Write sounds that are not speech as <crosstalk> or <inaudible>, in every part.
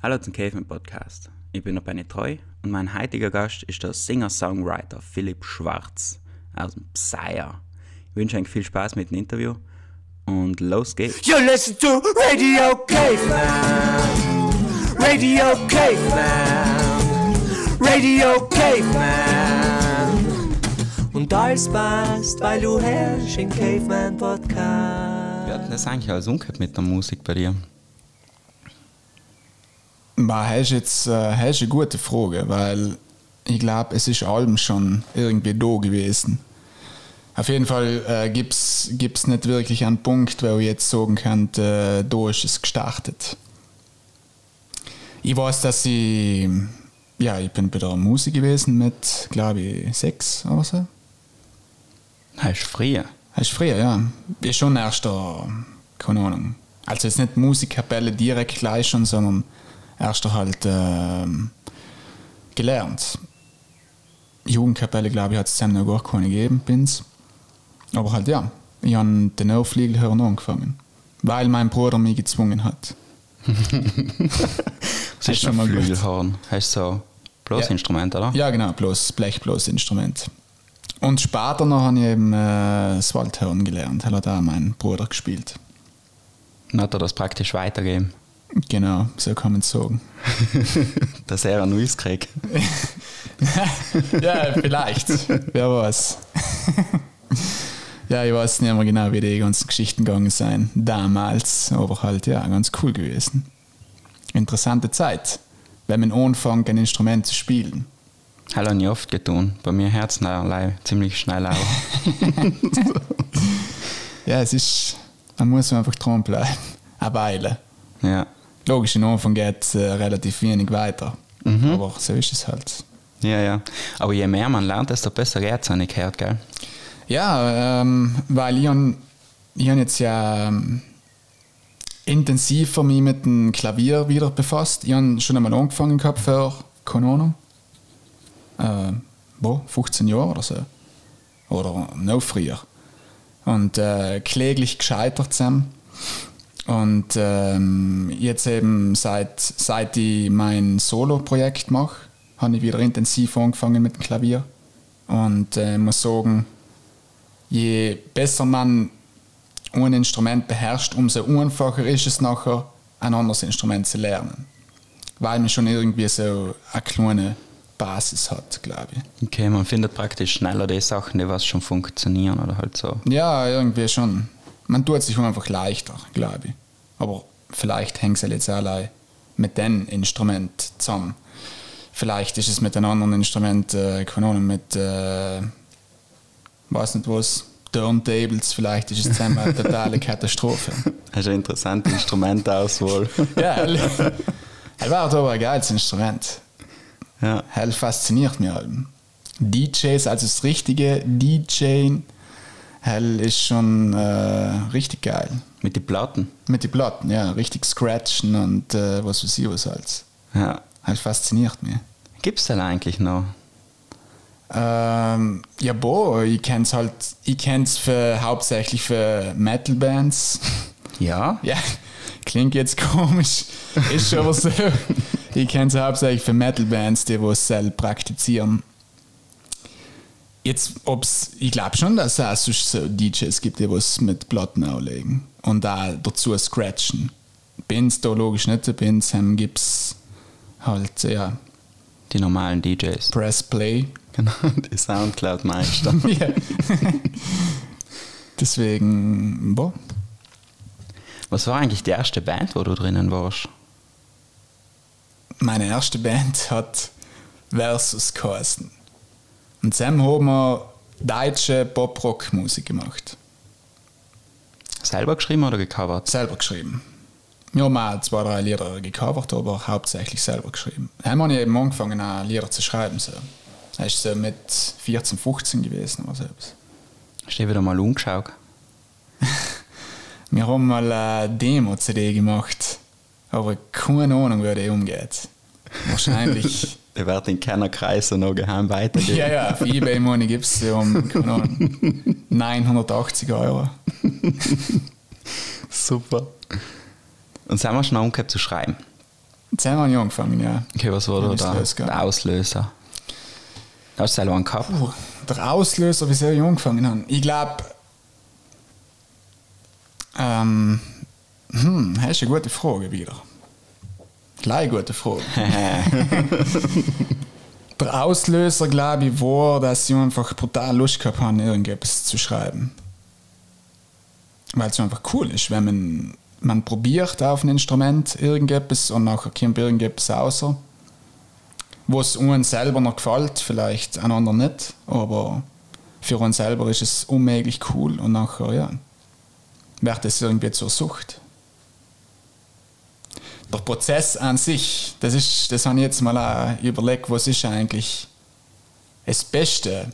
Hallo zum Caveman Podcast. Ich bin der Benny Treu und mein heutiger Gast ist der Singer-Songwriter Philipp Schwarz aus dem Psyer. Ich wünsche euch viel Spaß mit dem Interview und los geht's. You listen to Radio Caveman. Radio Caveman. Radio Caveman. Und alles passt, weil du herrschst im Caveman Podcast. Wie hat denn das eigentlich alles umgekehrt mit der Musik bei dir? Bah, hast jetzt äh, hast eine gute Frage, weil ich glaube, es ist allem schon irgendwie da gewesen. Auf jeden Fall äh, gibt es nicht wirklich einen Punkt, wo ich jetzt sagen kann, äh, da ist es gestartet. Ich weiß, dass ich, ja, ich bin bei der Musik gewesen mit, glaube ich, sechs oder so. Hast du früher? Hast du früher, ja. Ich schon erst da, keine Ahnung. Also jetzt nicht Musikkapelle direkt gleich schon, sondern erst halt äh, gelernt. Jugendkapelle, glaube ich, hat es zusammen noch gar keine gegeben, bin's. Aber halt ja, ich habe den Aufliegel hören angefangen. Weil mein Bruder mich gezwungen hat. das <laughs> ist schon mal Flügelhorn. Hast du so Bloßinstrument, ja. oder? Ja, genau, bloß Blechbloßinstrument. Und später noch habe ich eben äh, das Waldhorn gelernt. Hat auch mein Bruder gespielt. Und hat er das praktisch weitergegeben? Genau, so kann man es sagen. Dass er ein neues kriegt. <laughs> ja, vielleicht. Wer weiß. <laughs> ja, ich weiß nicht mehr genau, wie die ganzen Geschichten gegangen sind. Damals, aber halt, ja, ganz cool gewesen. Interessante Zeit, wenn man anfängt, ein Instrument zu spielen. Habe ich oft getan. Bei mir Herzen ziemlich schnell auf. <laughs> ja, es ist, man muss einfach dran bleiben. Eine Weile. Ja. Logisch, in Anfang geht es äh, relativ wenig weiter. Mhm. Aber so ist es halt. Ja, ja. Aber je mehr man lernt, desto besser geht es, habe ich gehört, gell? Ja, ähm, weil ich, hab, ich hab jetzt ja ähm, intensiver mich mit dem Klavier wieder befasst. Ich habe schon einmal angefangen gehabt vor, keine Ahnung, äh, boah, 15 Jahre oder so. Oder noch früher. Und äh, kläglich gescheitert zusammen. Und ähm, jetzt eben seit, seit ich mein Solo-Projekt mache, habe ich wieder intensiv angefangen mit dem Klavier. Und äh, muss sagen, je besser man ein Instrument beherrscht, umso einfacher ist es nachher, ein anderes Instrument zu lernen. Weil man schon irgendwie so eine kleine Basis hat, glaube ich. Okay, man findet praktisch schneller die Sachen, die was schon funktionieren oder halt so. Ja, irgendwie schon man tut sich einfach leichter, glaube ich. Aber vielleicht hängt es jetzt allein mit dem Instrument zusammen. Vielleicht ist es mit einem anderen Instrument, äh, keine Ahnung, mit, äh, weiß nicht was, Turntables, vielleicht ist es zusammen eine totale <laughs> Katastrophe. Das ist eine interessante Instrumentauswahl. <laughs> ja, es war aber ein geiles Instrument. Ja. Hell fasziniert mich halt. DJs, also das richtige DJ Hell ist schon äh, richtig geil. Mit den Platten? Mit den Platten, ja. Richtig scratchen und äh, was weiß ich was halt. Ja. Halt fasziniert mich. Gibt es denn eigentlich noch? Ähm, ja, boah, ich kenne es halt, ich kenne es hauptsächlich für Metal-Bands. <laughs> Ja? Ja, klingt jetzt komisch, ist aber so. <laughs> ich kenne es hauptsächlich für Metal-Bands, die was selbst praktizieren. Jetzt, ob's, ich glaube schon, dass es auch so DJs gibt, die was mit Platten auflegen und auch dazu scratchen. Bands da logisch nicht, Bands gibt es halt, ja. Die normalen DJs. Press Play. <laughs> Genau, die Soundcloud-Meister. <laughs> ja. Deswegen, boah. Was war eigentlich die erste Band, wo du drinnen warst? Meine erste Band hat Versus geheißen. Und zusammen haben wir deutsche Pop-Rock-Musik gemacht. Selber geschrieben oder gecovert? Selber geschrieben. Wir haben auch zwei, drei Lieder gecovert, aber hauptsächlich selber geschrieben. Dann habe ich eben angefangen, auch Lieder zu schreiben. So. Das ist so mit 14, 15 gewesen oder so. Hast du wieder mal umgeschaut? <laughs> wir haben mal eine Demo-CD gemacht, aber keine Ahnung, wie die umgeht. <laughs> Wahrscheinlich Der wird in keiner Kreise noch geheim weitergehen. Ja, ja, auf Ebay Money gibt es um, keine Ahnung, 980 Euro. <laughs> Super. Und sind wir schon umgekehrt zu schreiben? Zehnmal habe ich angefangen, ja. Okay, was war da der, Auslöser? Hast du einen gehabt? Puh, der Auslöser, wieso ich angefangen habe. Ich glaube, ähm, hm, das ist eine gute Frage wieder. Gleich gute Frage. <laughs> der Auslöser, glaube ich, war, dass ich einfach brutal Lust gehabt habe, irgendetwas zu schreiben. Weil es einfach cool ist, wenn man, man probiert auf ein Instrument irgendetwas und nachher kommt irgendetwas raus was uns selber noch gefällt, vielleicht an anderen nicht, aber für uns selber ist es unmöglich cool und nachher, ja, wird es irgendwie zur Sucht. Der Prozess an sich, das ist, das habe ich jetzt mal auch überlegt, was ist eigentlich das Beste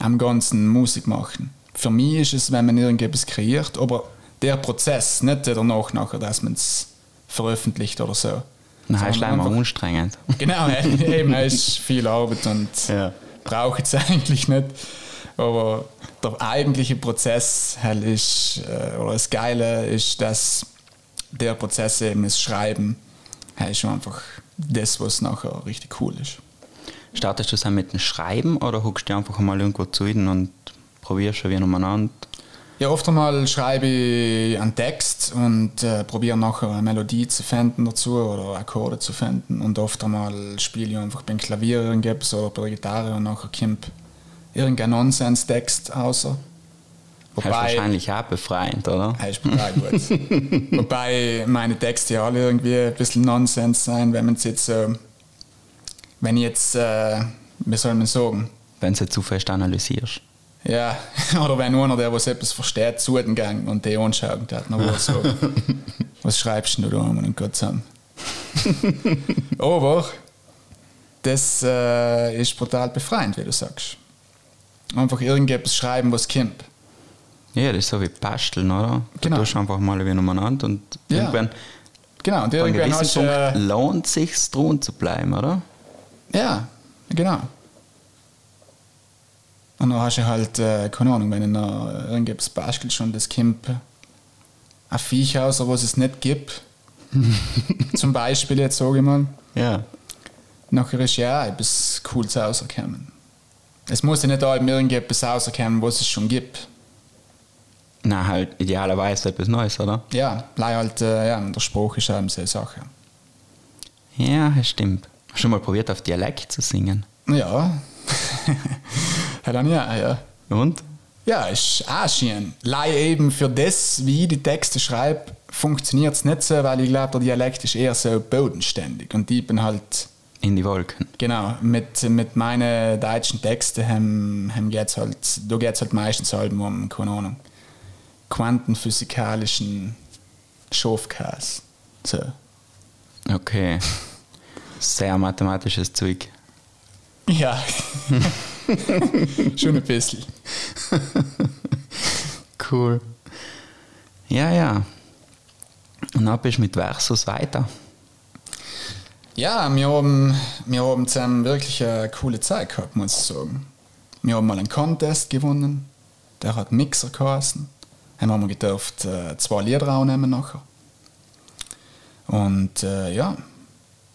am ganzen Musik machen. Für mich ist es, wenn man irgendetwas kreiert, aber der Prozess, nicht danach nachher, dass man es veröffentlicht oder so. Nein, ist Sondern einmal einfach- anstrengend. <laughs> Genau, eben, es ist viel Arbeit und Ja. brauche es <laughs> eigentlich nicht. Aber der eigentliche Prozess halt ist, äh, oder das Geile ist, dass der Prozess eben das Schreiben halt ist schon einfach das, was nachher richtig cool ist. Startest du es dann mit dem Schreiben oder huckst du einfach mal irgendwo zu ihnen und probierst schon wieder umeinander? Ja, oft einmal schreibe ich einen Text und äh, probiere nachher eine Melodie zu finden dazu oder Akkorde zu finden. Und oft einmal spiele ich einfach beim Klavier irgendetwas oder bei der Gitarre und nachher kommt irgendein Nonsens-Text raus. Das ist wahrscheinlich auch befreiend, oder? Ja, ist total gut. <laughs> Wobei meine Texte ja alle irgendwie ein bisschen Nonsens sein, wenn man es jetzt so, wenn ich jetzt, äh, wie soll man sagen, Wenn du zu fest analysierst. ja, <laughs> oder wenn einer, der was etwas versteht, zu den Gang und die anschaut hat, dann war so, <laughs> was schreibst du da und Gott zusammen. Aber das äh, ist brutal befreiend, wie du sagst. Einfach irgendetwas schreiben, was kommt. Ja, das ist so wie Basteln, oder? Genau. Du tust einfach mal wieder umeinander und Ja. irgendwann, Genau, und einem irgendwann gewissen hast Punkt äh, lohnt es sich, dran zu bleiben, oder? Ja, genau. Und dann hast du halt, äh, keine Ahnung, wenn du noch irgendetwas bastelst und es kommt ein Viech aus, was es nicht gibt, <laughs> zum Beispiel jetzt sage ich mal, Ja. nachher ist ja etwas Cooles rausgekommen. Es muss ja nicht allem irgendetwas rauskommen, was es schon gibt. Na, halt idealerweise etwas Neues, oder? Ja, leider halt, äh, ja, der Spruch ist eben so eine Sache. Ja, das stimmt. Hast du schon mal probiert, auf Dialekt zu singen? Ja, <laughs> ja dann ja, ja. Und? Ja, ist auch schön. Leider eben für das, wie ich die Texte schreibe, funktioniert es nicht so, weil ich glaube, der Dialekt ist eher so bodenständig. Und ich bin halt, In die Wolken. genau, mit, mit meinen deutschen Texten haben, haben geht's halt, da geht es halt meistens halt um, keine Ahnung, quantenphysikalischen Schafkas. So. Okay. Sehr mathematisches Zeug. Ja, <laughs> schon ein bisschen. Cool. Ja, ja. Und dann bist du mit Versus weiter. Ja, wir haben, wir haben zusammen wirklich eine coole Zeit gehabt, muss ich sagen. Wir haben mal einen Contest gewonnen, der hat Mixer geheißen. Dann haben wir gedurft äh, zwei Lieder aufnehmen nachher. Und äh, ja,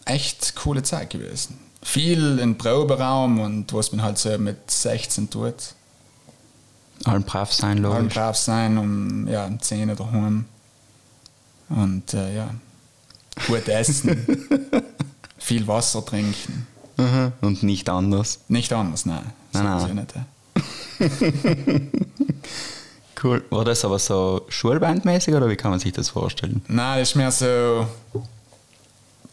echt coole Zeit gewesen. Viel im Proberaum und was man halt so mit 16 tut. Allen brav sein, Allen logisch. brav sein, um ja, um 10 Uhr daheim. Und äh, ja, gut essen, <laughs> viel Wasser trinken. Mhm. Und nicht anders. Nicht anders, nein. Nein, nein. sowieso Nicht, ja. <laughs> Cool. War das aber so schulbandmäßig oder wie kann man sich das vorstellen? Nein, das ist mehr so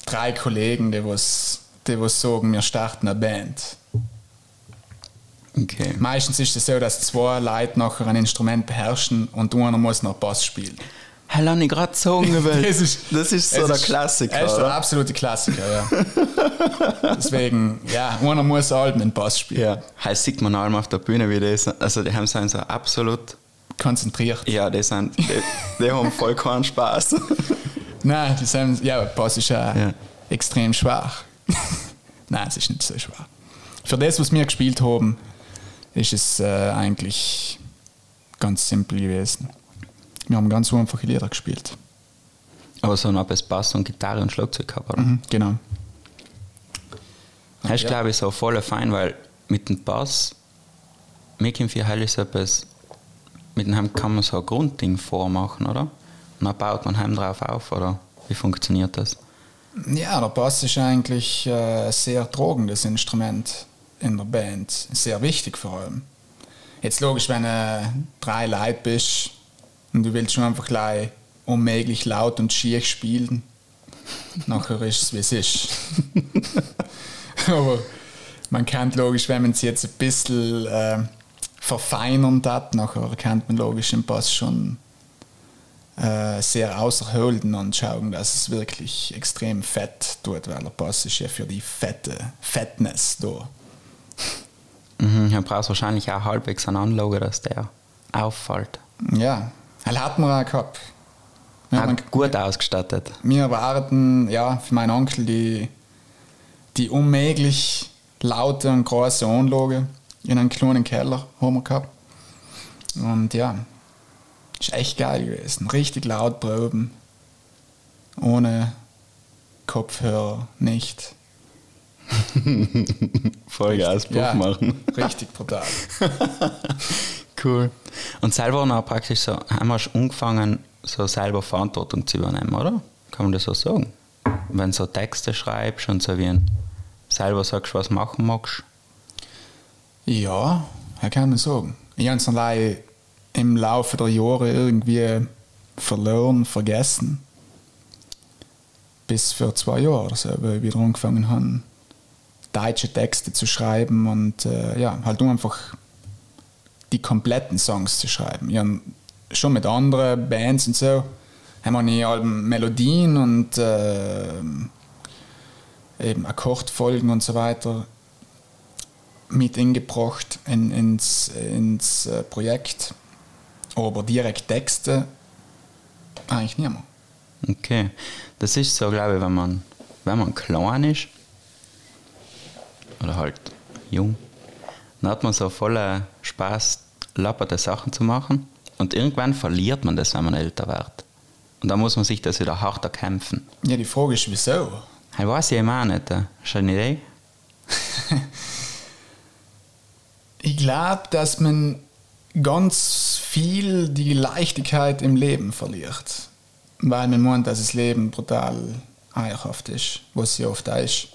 drei Kollegen, die was, die was sagen, wir starten eine Band. Okay. Meistens ist es so, dass zwei Leute nachher ein Instrument beherrschen und einer muss noch Bass spielen. Lass ich gerade sagen, <laughs> weil Das ist, das ist so der ist- Klassiker, Er ist der absolute Klassiker, ja. Deswegen, ja, einer muss halt mit Bass spielen. Ja. Hey, sieht man allem auf der Bühne, wie das, also die haben so absolut, Konzentriert. ja, die sind, die, die haben voll keinen Spaß. <laughs> Nein, die sind, ja, Bass ist ja, Ja. extrem schwach. <laughs> Nein, es ist nicht so schwach. Für das, was wir gespielt haben, ist es äh, eigentlich ganz simpel gewesen. Wir haben ganz einfache Lieder gespielt. Aber so noch bis Bass und Gitarre und Schlagzeug gehabt, oder? Mhm, genau. Das ist, Ja. glaube ich, so voll fein, weil mit dem Bass, mir kommt für Heilig so etwas, mit dem Heim kann man so ein Grundding vormachen, oder? Und dann baut man Heim drauf auf, oder? Wie funktioniert das? Ja, der Bass ist eigentlich äh, ein sehr tragendes Instrument in der Band. Sehr wichtig vor allem. Jetzt logisch, wenn du drei Leute bist und du willst schon einfach gleich unmöglich laut und schief spielen, <laughs> nachher ist es, wie es ist. <laughs> Aber man kennt logisch, wenn man es jetzt ein bisschen äh, verfeinern hat, nachher kennt man logisch im Bass schon äh, sehr außerholden und schauen, dass es wirklich extrem fett tut, weil der Bass ist ja für die fette Fettness da. Mhm, dann brauchst du wahrscheinlich auch halbwegs einen Anlage, dass der auffällt. Ja, er hat man auch gehabt. Wir, Auch gut ausgestattet. wir warten, ja, für meinen Onkel die, die unmöglich laute und große Anlage in einem kleinen Keller haben wir gehabt. Und ja, ist echt geil gewesen. Richtig laut proben. Ohne Kopfhörer nicht. <laughs> Vollgas Ja, machen. <laughs> richtig brutal. Cool. Und selber noch praktisch so, haben wir schon angefangen, so selber Verantwortung zu übernehmen, oder? Kann man das so sagen? Wenn du so Texte schreibst und so wie ein selber sagst, was machen magst. Ja, ja, kann man sagen. Ich habe es allein im Laufe der Jahre irgendwie verloren, vergessen. Bis vor zwei Jahren oder so, wo ich wieder angefangen habe, deutsche Texte zu schreiben und äh, ja, halt einfach die kompletten Songs zu schreiben. Ich habe schon mit anderen Bands und so, haben wir Alben Melodien und äh, eben Akkordfolgen und so weiter mit eingebracht in, ins, ins äh, Projekt. Aber direkt Texte eigentlich nicht mehr. Okay. Das ist so, glaube ich, wenn man, wenn man klein ist oder halt jung, dann hat man so voller Spaß, lapperte Sachen zu machen und irgendwann verliert man das, wenn man älter wird. Und dann muss man sich das wieder hart erkämpfen. Ja, die Frage ist, wieso? Ich weiß ich immer auch nicht. äh. Hast du eine Idee? <laughs> Ich glaube, dass man ganz viel die Leichtigkeit im Leben verliert. Weil man meint, dass das Leben brutal eierhaft ist, was ja oft auch ist.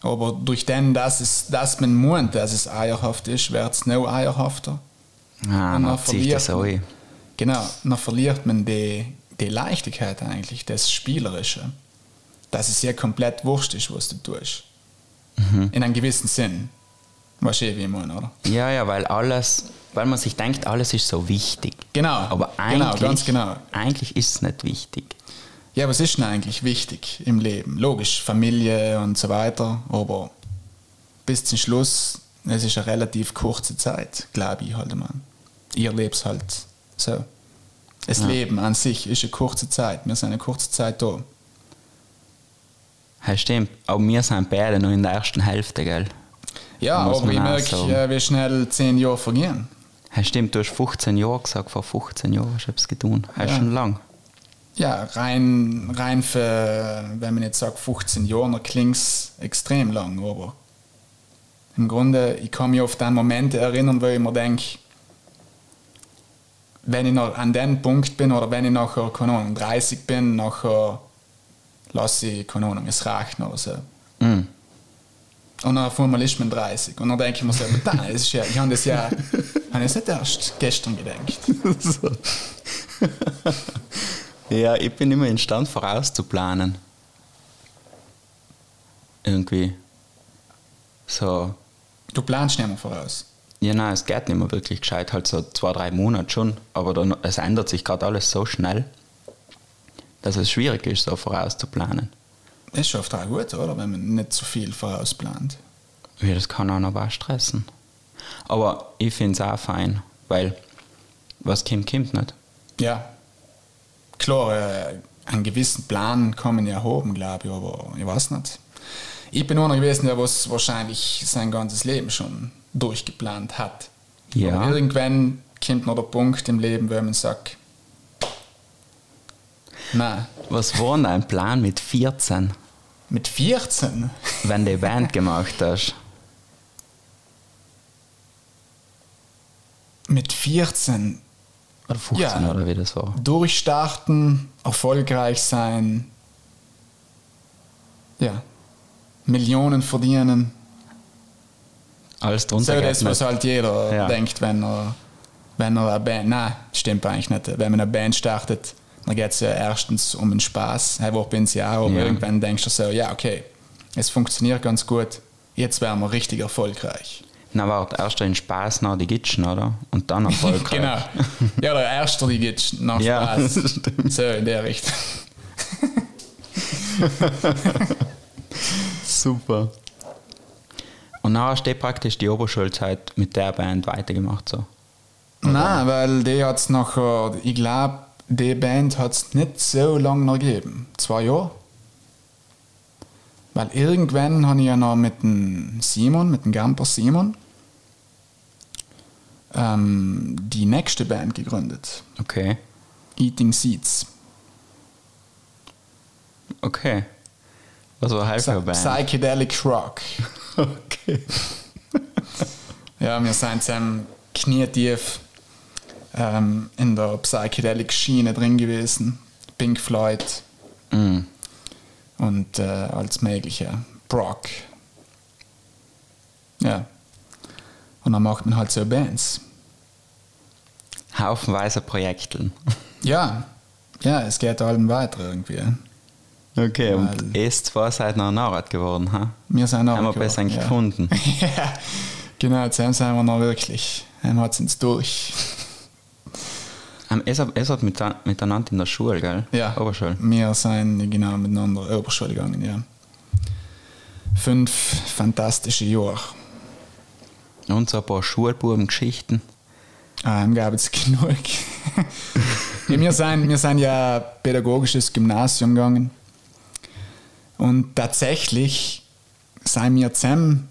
Aber durch den, dass, es, dass man meint, dass es eierhaft ist, wird es noch eierhafter. Ah, Und dann das verliert man. ein. Genau, dann verliert man die, die Leichtigkeit eigentlich, das Spielerische. Dass es ja komplett wurscht ist, was du tust. Mhm. In einem gewissen Sinn. Weißt du, wie ich meine, oder? Ja, ja, weil alles, weil man sich denkt, alles ist so wichtig. Genau, Aber genau, eigentlich, ganz genau. eigentlich ist es nicht wichtig. Ja, was ist denn eigentlich wichtig im Leben? Logisch, Familie und so weiter, aber bis zum Schluss, es ist eine relativ kurze Zeit, glaube ich halt mal. Ihr lebt halt so. Das Ja. Leben an sich ist eine kurze Zeit. Wir sind eine kurze Zeit da. Ja, stimmt. Aber wir sind beide noch in der ersten Hälfte, gell? Ja, aber ich merke, sagen. äh, wie schnell zehn Jahre vergehen. Ja, stimmt, du hast 15 Jahre gesagt, vor 15 Jahren hast du etwas getan. Das ist Ja. schon lang. Ja, rein, rein für, wenn man jetzt sagt 15 Jahre, dann klingt es extrem lang, aber im Grunde, ich kann mich auf den Momente erinnern, wo ich mir denke, wenn ich noch an den Punkt bin oder wenn ich nachher, keine Ahnung, 30 bin, nachher lasse ich, keine Ahnung, es reichen oder so. Mhm. Und dann auf einmal ist man 30. Und dann denke ich mir so, aber das ist ja, ich habe das ja, habe das nicht erst gestern gedacht. <laughs> so. ja, ich bin immer imstand vorauszuplanen. Irgendwie. So. Du planst nicht mehr voraus. Ja, nein, es geht nicht mehr wirklich gescheit, halt so zwei, drei Monate schon. Aber dann, es ändert sich gerade alles so schnell, dass es schwierig ist, so vorauszuplanen. Das ist oft auch gut, oder? Wenn man nicht zu viel vorausplant. Ja, das kann auch noch was stressen. Aber ich finde es auch fein, weil was kommt, kommt nicht. Ja. Klar, äh, einen gewissen Plan kann man ja haben, glaube ich, aber ich weiß nicht. Ich bin einer gewesen, der was wahrscheinlich sein ganzes Leben schon durchgeplant hat. Ja. Aber irgendwann kommt noch der Punkt im Leben, wo man sagt, nein, Was war denn dein Plan mit 14, Mit 14? wenn du die Band gemacht hast? Mit 14 Oder 15 Ja. oder wie das war? durchstarten, erfolgreich sein. Ja. Millionen verdienen. Alles So drunter geht das, was halt jeder Ja. denkt, wenn er, wenn er eine Band. Nein, stimmt eigentlich nicht. Wenn man eine Band startet, dann geht es ja erstens um den Spaß. Hey, wo bin ich auch? Aber Ja. irgendwann denkst du so, ja, okay, es funktioniert ganz gut. Jetzt wären wir richtig erfolgreich. Na warte, erst den Spaß nach die Gitschen, oder? Und dann erfolgreich. <laughs> Genau. Ja, der erste, die geht nach Ja, Spaß. <laughs> So in der Richtung. <laughs> Super. Und dann hast du praktisch die Oberschulzeit mit der Band weitergemacht. So. Nein, weil die hat es nachher, ich glaube, die Band hat es nicht so lange noch gegeben. Zwei Jahre. Weil irgendwann habe ich ja noch mit dem Simon, mit dem Gamper Simon, ähm, die nächste Band gegründet. Okay. Eating Seeds. Okay. Was war halt für Band? Psychedelic Rock. <laughs> Okay. <laughs> Ja, wir sind zusammen knietief ähm, in der Psychedelic-Schiene drin gewesen. Pink Floyd Mm. und äh, als mögliche Brock. Ja. Und dann macht man halt so Bands. Haufenweise Projekteln. <laughs> Ja, ja, es geht allem weiter irgendwie. Okay, und Weil- erst zwei seid noch Nachrat geworden, ha? Wir sind auch Haben wir besser eigentlich gefunden. <laughs> ja, genau, zusammen sind wir noch wirklich. Dann hat es uns durch. Ähm, Es hat, es hat mit, miteinander in der Schule, gell? Ja, Oberschule. wir sind genau miteinander Oberschule gegangen, ja. Fünf fantastische Jahre. Und so ein paar Schulbuben-Geschichten. Ah, im gab es genug. <laughs> ja, wir, sind, wir sind ja pädagogisches Gymnasium gegangen. Und tatsächlich sind wir zusammen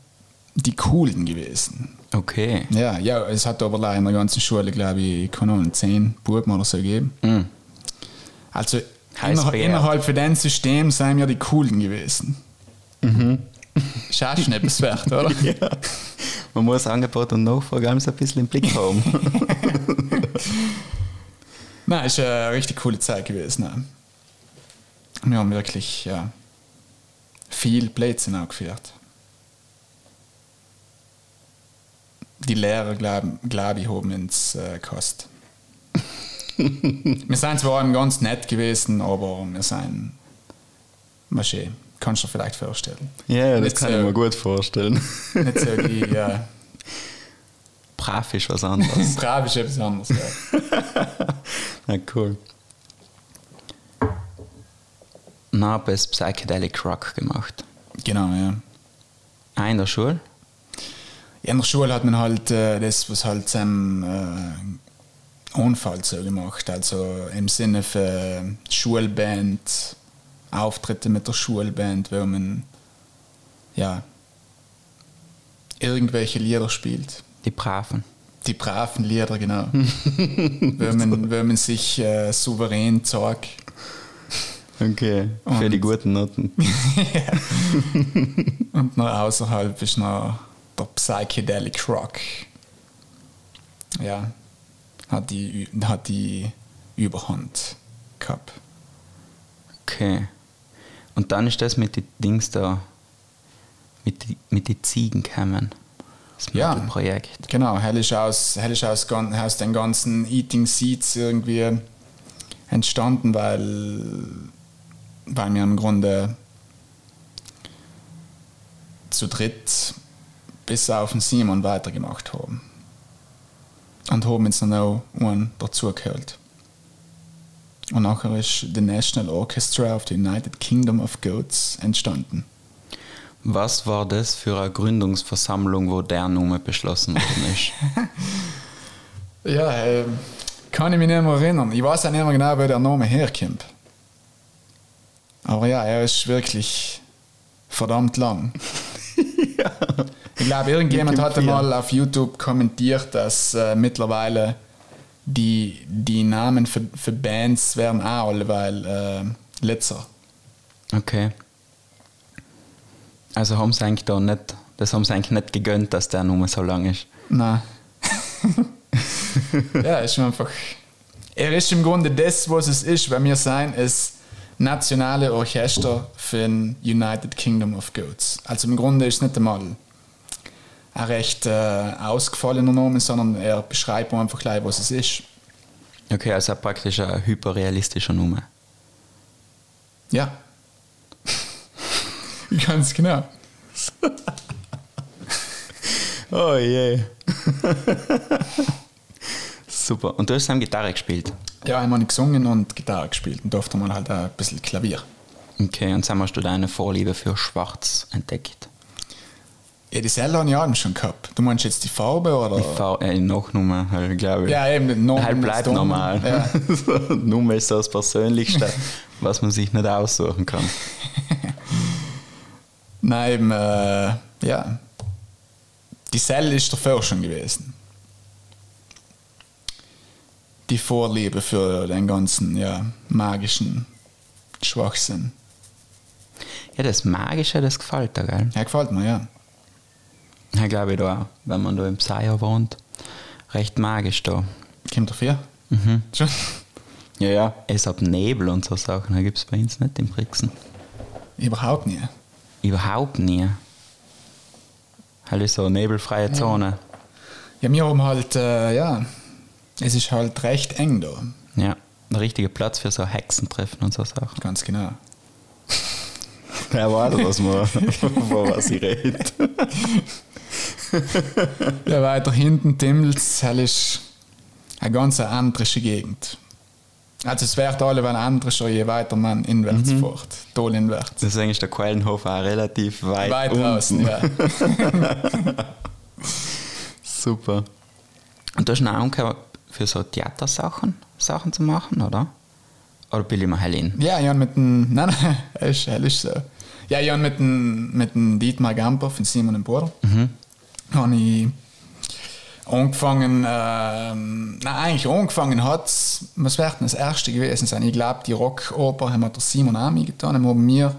die Coolen gewesen. Okay. Ja, ja, es hat aber leider in der ganzen Schule, glaube ich, keine Ahnung, zehn Buben oder so gegeben. Mm. Also Heiß inner, begehrt. innerhalb von dem System sind wir die Coolen gewesen. Mhm. Ist auch schon etwas wert, oder? <laughs> Ja. Man muss Angebot und Nachfrage ein bisschen im Blick haben. <laughs> Nein, ist eine richtig coole Zeit gewesen. Ne? Wir haben wirklich ja, viel Blödsinn auch geführt. Die Lehrer, ich, haben ins äh, Kost. wir sind zwar ganz nett gewesen, aber wir sind, schön, kannst du dir vielleicht vorstellen. ja, das Nicht kann so- ich mir gut vorstellen. Nicht so die, <laughs> ja, Brav ist was anderes. <laughs> brav ist etwas anderes. Ja. <laughs> Na cool. Habe ich Psychedelic Rock gemacht. Genau, ja. Auch in der Schule? In der Schule hat man halt äh, das, was halt zum äh, Unfall so gemacht. Also im Sinne für Schulband, Auftritte mit der Schulband, wo man ja irgendwelche Lieder spielt. Die Braven. Die braven Lieder, genau. <laughs> wo, man, wo man sich äh, souverän zeigt. Okay. Für Und- die guten Noten. <laughs> Und noch außerhalb ist noch der Psychedelic Rock. Ja, hat die, hat die Überhand gehabt. Okay. Und dann ist das mit den Dings da, mit die, mit die Ziegen gekommen. Das Ja. Projekt. Genau, hell ist aus, hell ist aus, aus den ganzen Eating Seeds irgendwie entstanden, weil, weil wir im Grunde zu dritt bis auf den Simon weitergemacht haben. Und haben jetzt noch einen dazugehört. Und nachher ist The National Orchestra of the United Kingdom of Goats entstanden. Was war das für eine Gründungsversammlung, wo der Name beschlossen worden ist? <laughs> Ja, ähm, kann ich mich nicht mehr erinnern. Ich weiß auch nicht mehr genau, wo der Name herkommt. Aber ja, er ist wirklich verdammt lang. <laughs> <laughs> Ich glaube, irgendjemand hatte Vier. mal auf YouTube kommentiert, dass äh, mittlerweile die, die Namen für, für Bands werden auch alle, weil äh, Letzer. Okay. Also haben sie eigentlich da nicht, das haben sie eigentlich nicht gegönnt, dass der Nummer so lang ist. Nein. <laughs> ja, ist einfach. Er ist im Grunde das, was es ist, weil wir sein ist nationale Orchester für den United Kingdom of Goats. Also im Grunde ist es nicht einmal ein recht äh, ausgefallener Name, sondern er beschreibt einfach gleich, was es ist. Okay, also praktisch ein hyperrealistischer Nummer. Ja. <laughs> Ganz genau. <laughs> Oh je. <laughs> Super. Und du hast dann Gitarre gespielt. Ja, einmal gesungen und Gitarre gespielt und durfte man halt ein bisschen Klavier. Okay, und dann hast du deine Vorliebe für Schwarz entdeckt. Ja, die Selle habe ich auch schon gehabt. Du meinst jetzt die Farbe oder? Die Farbe, äh, Nachnummer, halt, glaube ich. Ja, eben, Nummer halt bleibt normal. Ja. <laughs> Nummer ist so das Persönlichste, <laughs> was man sich nicht aussuchen kann. <laughs> Nein, eben, äh, ja. Die Selle ist davor schon gewesen. Die Vorliebe für den ganzen, ja, magischen Schwachsinn. Ja, das Magische, das gefällt dir, gell? Ja, gefällt mir, ja. Ja, glaube ich da auch, wenn man da im Seier wohnt. Recht magisch da. Kommt dafür? Mhm. <laughs> Schon? Ja, ja. Es hat Nebel und so Sachen, gibt es bei uns nicht im Brixen. Überhaupt nie. Überhaupt nie. Halt so nebelfreie Zone. Ja, wir haben halt, äh, ja, es ist halt recht eng da. Ja. Der richtige Platz für so Hexentreffen und so Sachen. Ganz genau. <laughs> Ja, warte, was man, <laughs> von was ich rede. <laughs> Ja, weiter hinten Timmels, das ist eine ganz andere Gegend. Also es wird alle wenn anders, je weiter man inwärts fährt. Toll inwärts. Deswegen ist der Quellenhof auch relativ weit, Weit unten. draußen, ja. <laughs> Super. Und du hast noch gehabt, für so Theatersachen Sachen zu machen, oder? Oder bin ich mal Helen? Ja, ich habe mit dem, <laughs> nein, nein, ist, ist so. Ja, ich habe mit dem, mit dem Dietmar Gamper von Simon und Bruder, habe ich angefangen, ähm, nein, eigentlich angefangen hat was wird denn das erste gewesen sein? Ich glaube, die Rockoper haben wir der Simon auch getan, haben wir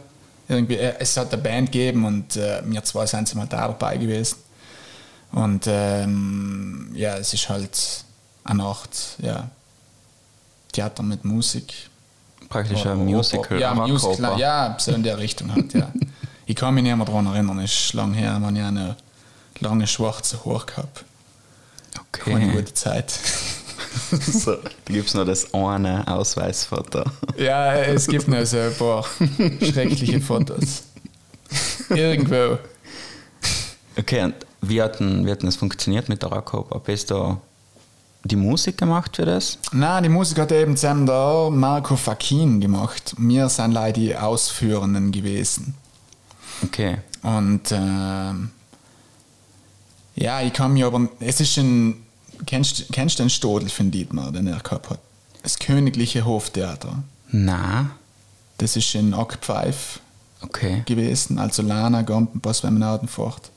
irgendwie, äh, es hat eine Band gegeben und äh, wir zwei sind mal da dabei gewesen. Und ähm, ja, es ist halt eine Art, ja, Theater mit Musik. Praktisch ein. Musical. Ja. Musical, ja, so in der Richtung halt, ja. <laughs> ich kann mich nicht mehr daran erinnern, es ist lang her, man ja eine lange schwarze Haare gehabt. Keine Okay. gute Zeit. <laughs> so, da gibt es noch das eine Ausweisfoto. ja, es gibt noch so ein paar schreckliche Fotos. Irgendwo. Okay, und wie hat denn, wie hat denn das funktioniert mit der Rockoper? Bist du die Musik gemacht für das? Nein, die Musik hat eben zusammen der Marco Fakin gemacht. Wir sind leider die Ausführenden gewesen. Okay. Und ähm, ja, ich kann mir aber. Es ist ein. Kennst, kennst du den Stodel von Dietmar, den er gehabt hat? Das Königliche Hoftheater. Na, Das ist in Ackpfeif okay. gewesen, also Lana, Gampen, Passwemmenauden fort.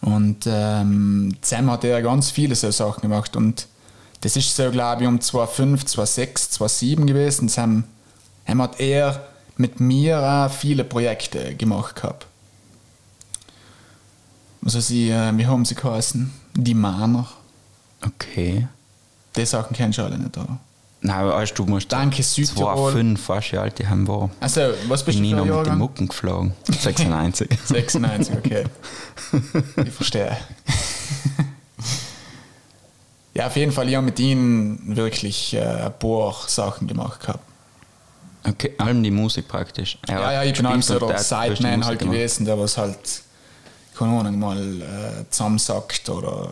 Und ähm, zusammen hat er ganz viele so Sachen gemacht. Und das ist so, glaube ich, um 2005, 2006, 2007 gewesen. Zusammen haben hat er mit mir auch viele Projekte gemacht gehabt. Also sie, äh, wie haben sie geheißen? Die Mahner. Okay. Die Sachen kennst du alle nicht, oder? Nein, aber weißt du, du musst Danke, Südtirol. 2005, weißt du, alt die haben war. Also, was bist Bin du nie für noch ein mit den? Mucken geflogen. <laughs> 96. 96, okay. <laughs> Ich verstehe. Ja, auf jeden Fall, ich habe mit ihnen wirklich äh, ein paar Sachen gemacht gehabt. Okay, allem die Musik praktisch. Ja, hat ja, ich bin halt so der Sideman halt gewesen, der was halt, keine Ahnung, mal äh, zusammensackt oder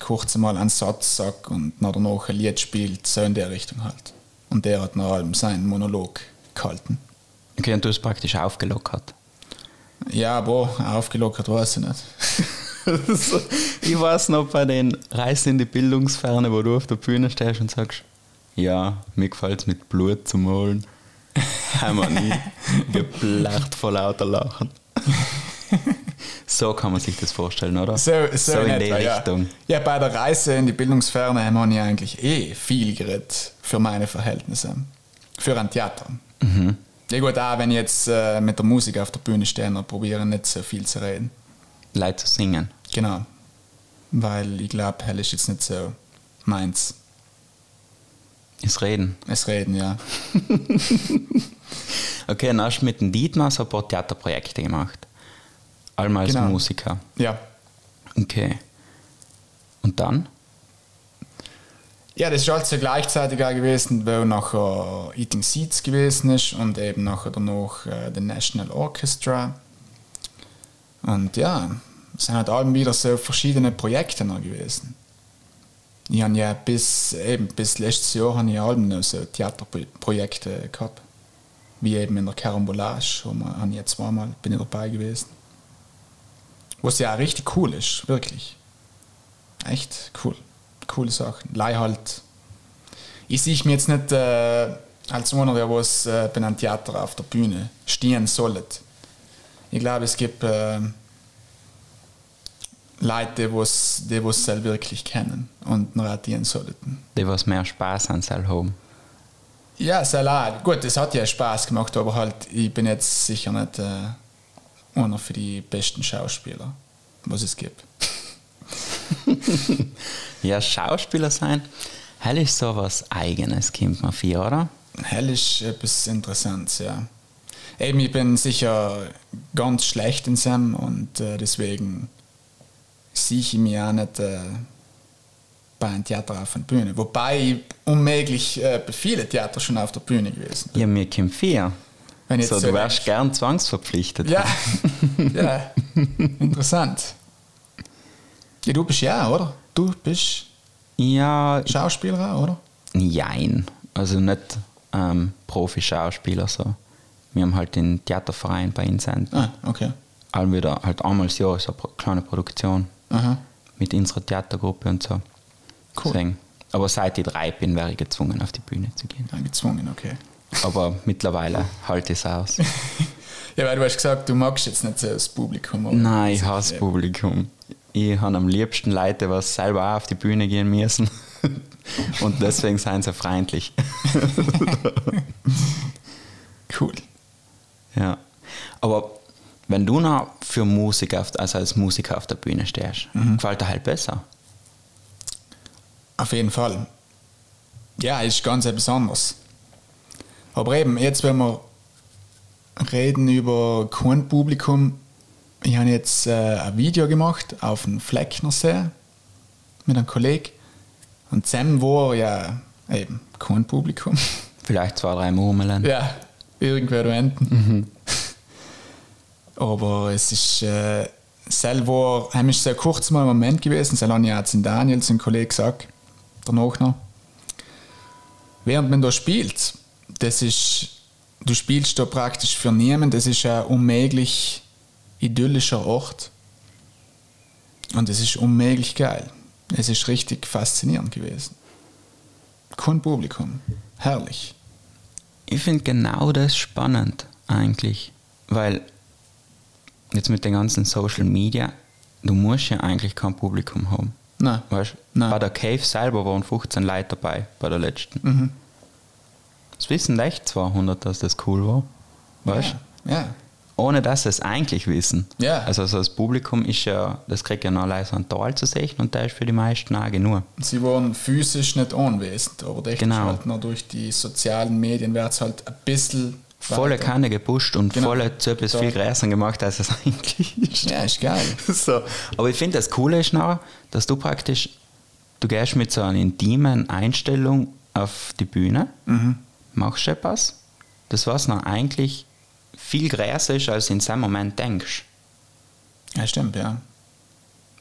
kurz mal einen Satz sagt und nach danach ein Lied spielt, so in der Richtung halt. Und der hat nach allem seinen Monolog gehalten. Okay, und du hast praktisch aufgelockert. Ja, aber aufgelockert weiß ich nicht. <laughs> ich weiß noch bei den Reisen in die Bildungsferne, wo du auf der Bühne stehst und sagst, ja, mir gefällt es mit Blut zu malen. <laughs> Haben wir nie geblacht vor lauter Lachen. <laughs> so kann man sich das vorstellen, oder? So, so, in, in, die etwa, ja. Richtung. Ja, bei der Reise in die Bildungsferne haben wir eigentlich eh viel geredet für meine Verhältnisse. Für ein Theater. Ja gut, auch wenn ich jetzt äh, mit der Musik auf der Bühne stehe, dann probiere ich nicht so viel zu reden. Leute zu singen. Genau. Weil ich glaube, hell ist jetzt nicht so meins. Ist Reden. Es reden, ja. <laughs> Okay, dann hast du mit dem Dietmar so ein paar Theaterprojekte gemacht. Allem als Genau. Musiker. Ja. Okay. Und dann? Ja, das ist alles so gleichzeitig auch gewesen, weil nachher Eating Seeds gewesen ist und eben nachher danach äh, The National Orchestra. Und ja, es sind halt allem wieder so verschiedene Projekte noch gewesen. Ich habe ja bis, eben bis letztes Jahr habe ich allem noch so Theaterprojekte gehabt. Wie eben in der Carambolage, wo man, habe ich jetzt zweimal bin ich dabei gewesen. Was ja auch richtig cool ist, wirklich. Echt cool. Coole Sachen. Leih halt. Ich sehe mich jetzt nicht äh, als einer, der was äh, bei einem Theater auf der Bühne stehen sollte. Ich glaube, es gibt äh, Leute, die was, die was wirklich kennen und ratieren sollten. Die, was mehr Spaß an soll haben. Ja, sehr leid. Gut, es hat ja Spaß gemacht, aber halt, ich bin jetzt sicher nicht äh, einer für die besten Schauspieler, was es gibt. <laughs> Ja, Schauspieler sein, hell ist so was Eigenes, kommt man vor, oder? Hell ist etwas Interessantes, ja. Eben, ich bin sicher ganz schlecht in Sam und äh, deswegen sehe ich mich auch nicht äh, bei einem Theater auf der Bühne. Wobei ich unmöglich äh, bei vielen Theater schon auf der Bühne gewesen bin. Ja, mir kommt vier. Wenn ich So, jetzt du wärst gern zwangsverpflichtet. Ja, <laughs> ja. interessant. Ja, du bist ja, oder? Du bist Ja, Schauspieler, auch, oder? jein. Also nicht ähm, Profi-Schauspieler so. Wir haben halt den Theaterverein bei Incent. Ah, okay. Allem wieder halt einmal das Jahr so eine kleine Produktion Aha. mit unserer Theatergruppe und so. Cool. Deswegen. Aber seit ich drei bin, wäre ich gezwungen, auf die Bühne zu gehen. Ja, gezwungen, okay. Aber mittlerweile halte ich es aus. <laughs> Ja, weil du hast gesagt, du magst jetzt nicht so das Publikum. Nein, ich hasse Publikum. Ich habe am liebsten Leute, die selber auch auf die Bühne gehen müssen. <laughs> Und deswegen seien sie freundlich. <laughs> Cool. Ja. Aber wenn du noch für Musik, auf, also als Musiker auf der Bühne stehst, gefällt dir halt besser. Auf jeden Fall. Ja, ist ganz etwas anderes. Aber eben, jetzt, wenn wir reden über kein Publikum, ich habe jetzt äh, ein Video gemacht auf dem Flecknersee mit einem Kollegen. Und Sam war ja eben kein Publikum. <laughs> Vielleicht zwei, drei Murmeln. Ja, irgendwer da hinten. <laughs> Aber es ist äh, selber, es ist sehr kurz mal ein Moment gewesen, das habe ich auch zu Daniel, sein Kollege, gesagt, danach noch. Während man da spielt, das ist, du spielst da praktisch für niemanden, das ist ein unmöglich idyllischer Ort. Und es ist unmöglich geil. Es ist richtig faszinierend gewesen. Kein Publikum. Herrlich. Ich finde genau das spannend eigentlich, weil jetzt mit den ganzen Social Media, du musst ja eigentlich kein Publikum haben. Nein. Weißt? Nein. Bei der Cave selber waren 15 Leute dabei, bei der letzten. Es wissen echt 200, dass das cool war. Weißt? Ja. ja. Ohne dass sie es eigentlich wissen. Ja. Also so das Publikum ist ja, das kriegt ja noch leider so einen Tal zu sehen und der ist für die meisten auch genug. Sie waren physisch nicht anwesend, aber echt Genau. halt noch durch die sozialen Medien wird es halt ein bisschen Volle. Kanne gepusht und Genau. volle zu etwas viel größer gemacht, als es <laughs> eigentlich ist. Ja, ist geil. <laughs> so. Aber ich finde, das Coole ist noch, dass du praktisch, du gehst mit so einer intimen Einstellung auf die Bühne, machst etwas, das was noch eigentlich viel größer ist, als du in seinem Moment denkst. Ja, stimmt, ja.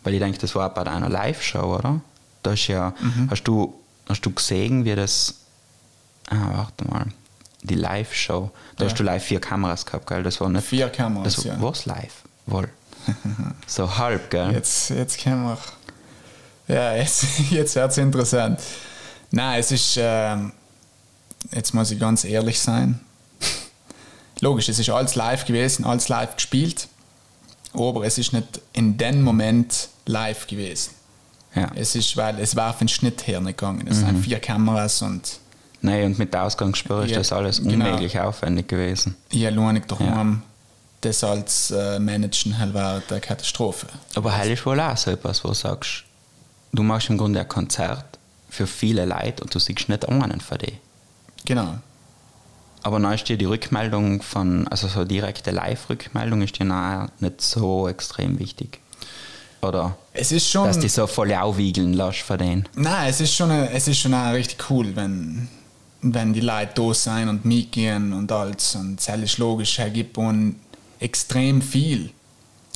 Weil ich denke, das war auch bei einer Live-Show, oder? Da ist ja, hast, du, hast du gesehen, wie das, ah, warte mal, die Live-Show, da Ja. hast du live vier Kameras gehabt, gell? Das war nicht, Vier Kameras, das ja. war's live, wohl. <laughs> so halb, gell? Jetzt, jetzt können wir. Ja, jetzt, <laughs> jetzt wird es interessant. Nein, es ist. ähm, jetzt muss ich ganz ehrlich sein. Logisch, es ist alles live gewesen, alles live gespielt. Aber es ist nicht in dem Moment live gewesen. Ja. Es ist, weil es war von Schnitt her nicht gegangen. Es sind vier Kameras und Nein, und mit der Ausgangssperre ist Ja, das alles genau. unmöglich aufwendig gewesen. Ich alleine daheim, das als äh, Managen halt war eine Katastrophe. Aber heil ist wohl auch so etwas, wo du sagst, du machst im Grunde ein Konzert für viele Leute und du siehst nicht einen von denen. Genau. Aber dann ist dir die Rückmeldung von, also so direkte Live-Rückmeldung ist dir nicht so extrem wichtig. Oder Es ist schon. dass die so voll aufwiegeln lässt von denen. Nein, es ist schon, es ist schon auch richtig cool, wenn, wenn die Leute da sein und mitgehen und alles. Und es ist logisch, er gibt uns extrem viel.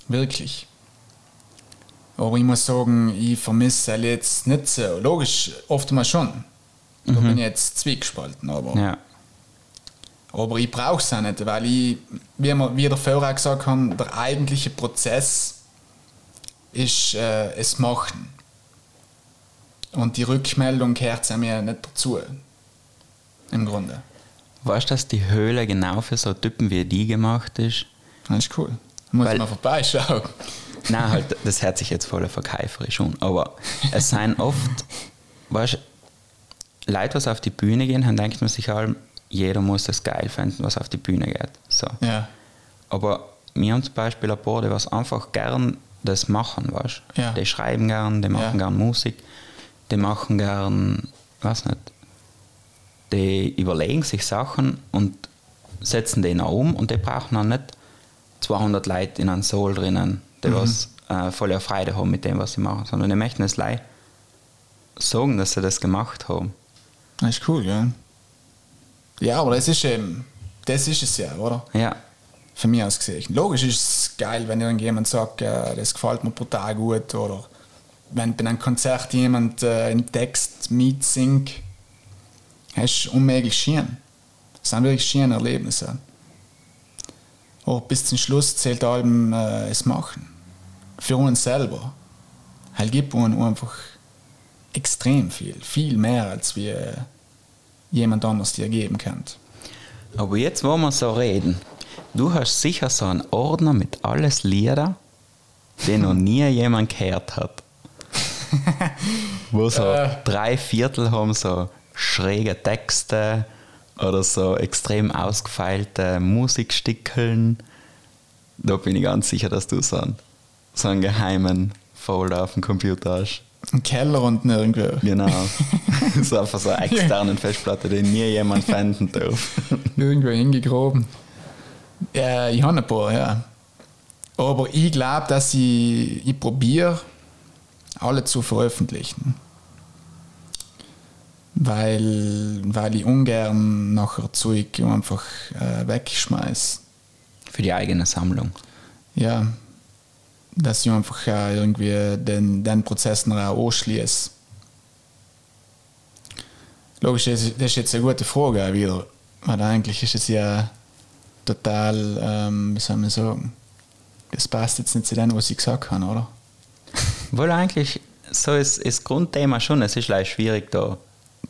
Wirklich. Aber ich muss sagen, ich vermisse es jetzt nicht so. Logisch, oftmals schon. Da bin ich jetzt zwiegespalten. Aber, Ja. aber ich brauche es auch nicht, weil ich, wie wir wie der vorher auch gesagt haben, der eigentliche Prozess ist äh, es machen. Und die Rückmeldung gehört ja mir nicht dazu. Im Grunde. Weißt du, dass die Höhle genau für so Typen wie die gemacht ist? Das ist cool. Muss Weil- mal vorbeischauen. Nein, halt, das hört sich jetzt voll verkäuferisch an. Aber es sind oft, weißt Leute, was auf die Bühne gehen, dann denkt man sich allem, jeder muss das geil finden, was auf die Bühne geht. So. Ja. Aber wir haben zum Beispiel ein paar, die was einfach gern das machen, weißt? Ja. Die schreiben gern, die machen Ja. gern Musik, die machen gern, weiß nicht, die überlegen sich Sachen und setzen den auch um und die brauchen dann nicht 200 Leute in einem Soul drinnen, die Mhm. was äh, voll Freude haben mit dem, was sie machen, sondern die möchten es leid sagen, dass sie das gemacht haben. Das ist cool, ja. Ja, aber das ist eben, das ist es ja, oder? Ja, Von mir aus gesehen. Logisch ist es geil, wenn irgendjemand sagt, das gefällt mir brutal gut. Oder wenn bei einem Konzert jemand äh, einen Text mitsingt, das ist unmöglich schön. Das sind wirklich schöne Erlebnisse. Aber bis zum Schluss zählt allem äh, es machen. Für uns selber. Halt gibt uns einfach extrem viel. Viel mehr, als wir jemand anders dir geben kann. Aber jetzt, wo wir so reden, du hast sicher so einen Ordner mit alles Lieder, den noch nie <laughs> jemand gehört hat. wo so Äh. drei Viertel haben so schräge Texte oder so extrem ausgefeilte Musikstickeln. Da bin ich ganz sicher, dass du so einen, so einen geheimen Folder auf dem Computer hast. Im Keller und nirgendwo. Genau. <laughs> so einfach so eine externen Festplatte, die nie jemand finden darf. <laughs> Irgendwo hingegraben. Ja, ich habe ein paar, ja. Aber ich glaube, dass ich, ich probiere, alle zu veröffentlichen. Weil, weil ich ungern nachher Zeug einfach äh, wegschmeiß. Für die eigene Sammlung. Ja, dass ich einfach äh, irgendwie den, den Prozess noch auch anschließe. Logisch, das ist jetzt eine gute Frage wieder. Weil eigentlich ist es ja total, ähm, wie soll man sagen, das passt jetzt nicht zu dem, was ich gesagt habe, oder? Wohl eigentlich, so ist das Grundthema schon, es ist leicht schwierig da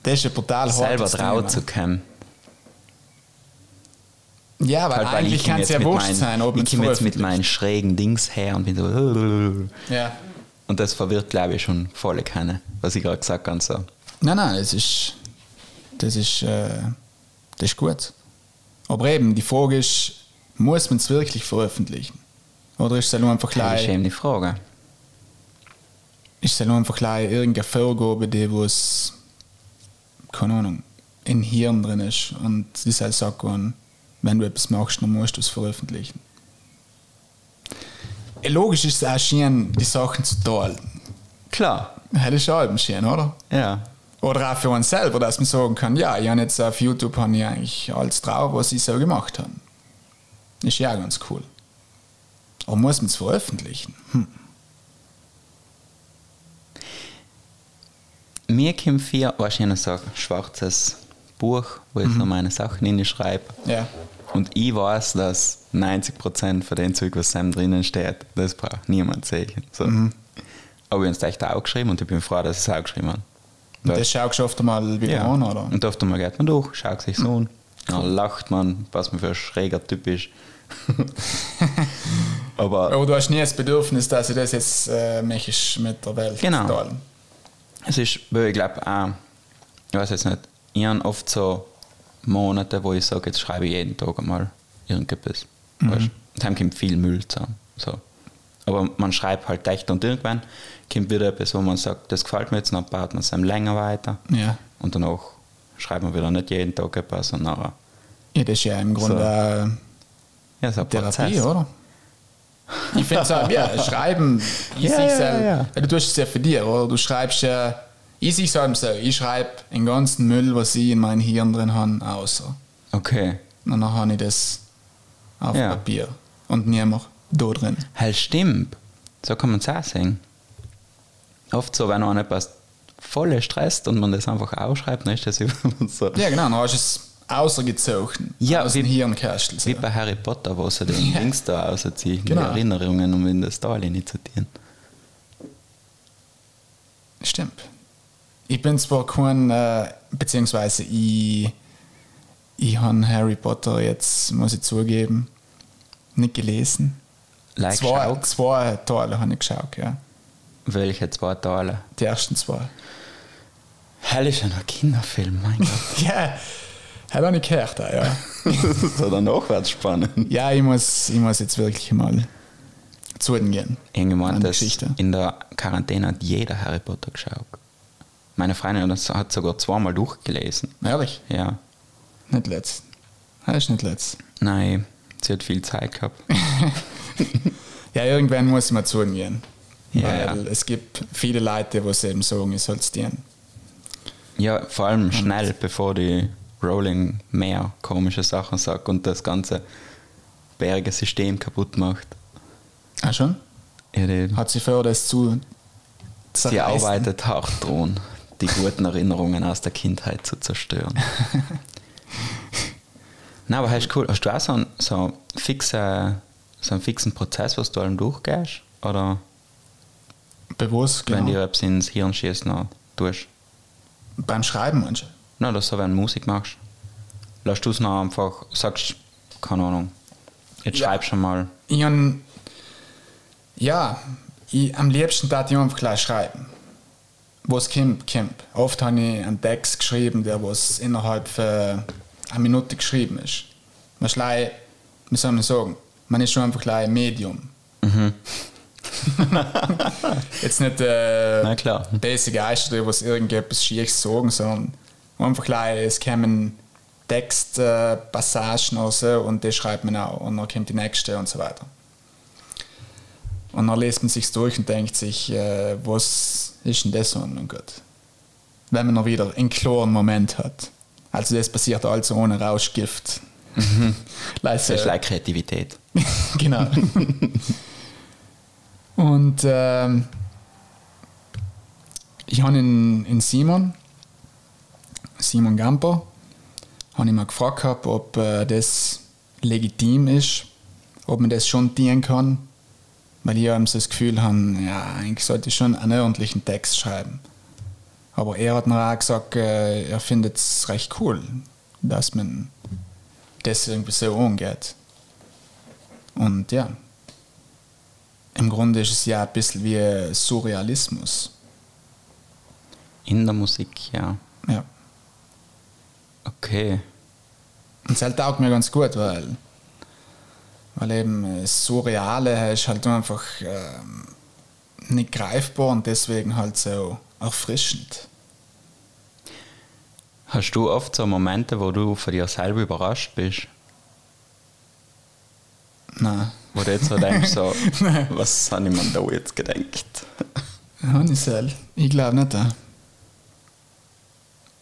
Das ist ein brutal selber drauf zu kommen. Ja, weil Halt, weil eigentlich ich komm kann es ja wurscht meinen- sein, ob Ich es komme jetzt mit meinen schrägen Dings her und bin so. <laughs> Ja. Und das verwirrt, glaube ich, schon voll keine, was ich gerade gesagt habe. So. Nein, nein, das ist, das ist, äh, das ist gut. Aber eben, die Frage ist, muss man es wirklich veröffentlichen? Oder ist es nur einfach Das ist gleich, eben die Frage. ist es nur einfach gleich irgendeine Vorgabe, die was, keine Ahnung, in Hirn drin ist und die halt sagt, dann, wenn du etwas machst, dann musst du es veröffentlichen. Äh, Logisch ist es auch schön, die Sachen zu teilen. Klar, Das ist auch eben schön, oder? ja. Oder auch für uns selber, dass man sagen kann, ja, ich habe jetzt auf YouTube habe ich eigentlich alles drauf, was ich so gemacht habe. Ist ja ganz cool. Aber muss man es veröffentlichen? Hm. Mir kommt vier, wahrscheinlich so ein schwarzes Buch, wo ich so meine Sachen hinschreibe. Ja. Und ich weiß, dass 90% von dem Zeug, was Sam drinnen steht, das braucht niemand sehen. So. Mhm. Aber ich habe es echt auch geschrieben und ich bin froh, dass ich es auch geschrieben habe. Und das schaust du oft mal wieder Ja. an, oder? Und oft einmal geht man durch, schaut sich so an, dann lacht man, was man für ein schräger Typ ist. <laughs> Aber Aber du hast nie das Bedürfnis, dass ich das jetzt äh, mit der Welt Genau. teilen. es ist, weil ich glaube auch, ich weiß jetzt nicht, ich habe oft so Monate, wo ich sage, jetzt schreibe ich jeden Tag einmal irgendetwas. Mhm. Weißt? Dann kommt viel Müll zusammen. So. Aber man schreibt halt echt und irgendwann kommt wieder etwas, wo man sagt, das gefällt mir jetzt, dann baut man es einem länger weiter. Ja. Und danach schreibt man wieder nicht jeden Tag etwas, sondern nachher. ja, das ist ja im Grunde Ja, so äh, ein Therapie, oder? Ich finde es auch, ja, <laughs> schreiben, ich Ja, ja, sel- ja. Du tust es ja für dich, oder? Du schreibst ja, ich es halt so, ich schreibe den ganzen Müll, was ich in meinem Hirn drin habe, außer. Okay. Und dann habe ich das auf Ja. Papier und niemand da drin. Halt stimmt. So kann man es auch sehen. Oft so, wenn man etwas voll stresst und man das einfach ausschreibt, dann ist das <laughs> immer so. Ja, genau, dann hast du es außergezogen. Ja, aus wie- dem Hirnkastel. So. Wie bei Harry Potter, wo sie den <laughs> Ja. Dings da rausziehen, Genau. die Erinnerungen, um in das Tal initiieren. Stimmt. Ich bin zwar kein, äh, beziehungsweise ich, ich habe Harry Potter jetzt, muss ich zugeben, nicht gelesen. Like zwei, zwei Teile habe ich geschaut, ja. welche zwei Teile? Die ersten zwei. Hell ist ja noch ein Kinderfilm, mein Gott. <laughs> Ja, habe ich gehört, <laughs> auch, ja. so danach wird es spannend. Ja, ich muss, ich muss jetzt wirklich mal zu den gehen. Irgendjemand das Geschichte. in der Quarantäne hat jeder Harry Potter geschaut. Meine Freundin hat sogar zweimal durchgelesen. Ehrlich? Ja. Nicht letzt. Das ist nicht letzt. Nein, sie hat viel Zeit gehabt. <laughs> Ja, irgendwann muss ich mal zu gehen. Ja, weil ja. es gibt viele Leute, die eben sagen, ich soll es dienen. Ja, vor allem schnell, bevor die Rowling mehr komische Sachen sagt und das ganze Bergesystem kaputt macht. Ah, schon? Ja, Hat sie vor, das zu sie zerreißen? arbeitet hart dran, die guten Erinnerungen aus der Kindheit zu zerstören. <laughs> Nein, aber hast cool. Hast du auch so einen, so, einen fixen, so einen fixen Prozess, was du allem durchgehst? Oder Bewusst, wenn genau. dir etwas ins Hirn schießt, noch tust? Beim Schreiben manche. Nein, oder so, wenn du Musik machst. Lass du es noch einfach, sagst, keine Ahnung, jetzt Ja. schreibst du mal. Ich han, ja, ich, am liebsten darf ich einfach gleich schreiben. Was kommt, kommt. Oft habe ich einen Text geschrieben, der was innerhalb von einer Minute geschrieben ist. Man ist gleich, wie soll man sagen, man ist schon einfach gleich ein Medium. <laughs> Jetzt nicht äh, Na klar. basic Geister, was irgendetwas Schiefs sagen, sondern einfach gleich, es kommen Textpassagen äh, raus und die schreibt man auch und dann kommt die nächste und so weiter. Und dann liest man sich durch und denkt sich, äh, was ist denn das mein Gott? Wenn man noch wieder einen klaren Moment hat. Also das passiert also ohne Rauschgift. <laughs> Leise, Das ist like Kreativität. <laughs> genau. Und ähm, ich habe in, in Simon, Simon Gamper, habe ich mal gefragt gehabt, ob äh, das legitim ist, ob man das schon dienen kann, weil ich eben so das Gefühl habe, ja, eigentlich sollte ich schon einen ordentlichen Text schreiben. Aber er hat mir auch gesagt, äh, er findet es recht cool, dass man das irgendwie so umgeht. Und ja, im Grunde ist es ja ein bisschen wie Surrealismus. In der Musik, ja. Ja. Okay. Und das taugt mir ganz gut, weil, weil eben das Surreale ist halt einfach ähm, nicht greifbar und deswegen halt so erfrischend. Hast du oft so Momente, wo du von dir selber überrascht bist? Nein, Wo du jetzt so denkst, so, <laughs> was habe ich mir da jetzt gedacht? habe ich glaube nicht. äh.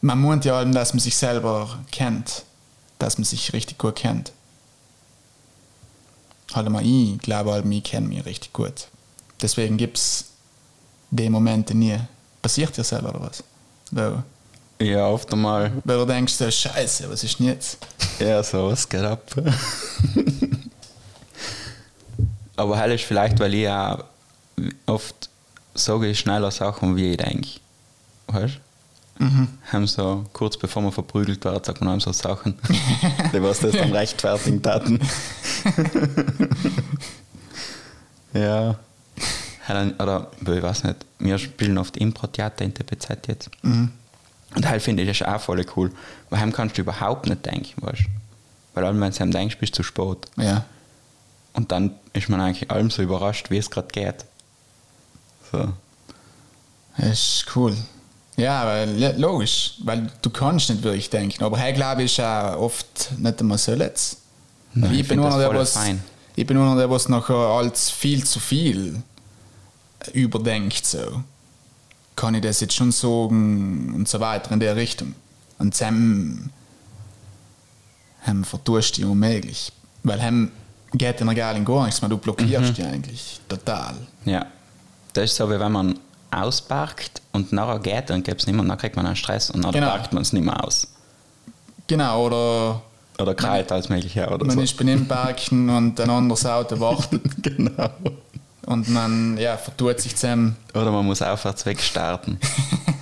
Man meint ja, allem, dass man sich selber kennt, dass man sich richtig gut kennt. Halt mal, ich glaube, halt, ich kenne mich richtig gut. Deswegen gibt es die Momente nie. Passiert dir selber oder was? Wo, Ja, oft einmal. wo du denkst, so, Scheiße, was ist denn jetzt? Ja, so, was geht ab? <laughs> Aber hell ist vielleicht, weil ich auch oft sage ich schneller Sachen, wie ich denke. Weißt du? Mhm. Haben so, kurz bevor man verprügelt wird, sagt man einem so Sachen, <laughs> die was das dann rechtfertigen taten. <laughs> ja. Oder, ich weiß nicht, wir spielen oft Impro-Theater in TPZ jetzt. Mhm. Und halt finde ich das auch voll cool. Weil heim kannst du überhaupt nicht denken, weißt du? Weil allem, wenn du denkst, bist du zu spät. Ja. Und dann ist man eigentlich allem so überrascht, wie es gerade geht. So. Das ist cool. Ja, weil, logisch, weil du kannst nicht wirklich denken. Aber hey, glaube ich, auch oft nicht einmal so letzt. Nein, ich, ich bin einer, der was, fein. ich bin einer, der was nachher als viel zu viel überdenkt. So. Kann ich das jetzt schon sagen und so weiter in der Richtung. Und dann hem vertust dich unmöglich. Weil hem geht in gar in gar nichts mehr, du blockierst Mhm. dich eigentlich total. Ja. Das ist so, wie wenn man ausparkt und nachher geht und gibt es nicht mehr, dann kriegt man einen Stress und dann Genau. parkt man es nicht mehr aus. Genau, oder Oder krallt alles Mögliche oder man so. ist beim Parken <laughs> und ein anderes Auto wartet <laughs> genau. und man ja, vertut sich zusammen. Oder man muss aufwärts wegstarten.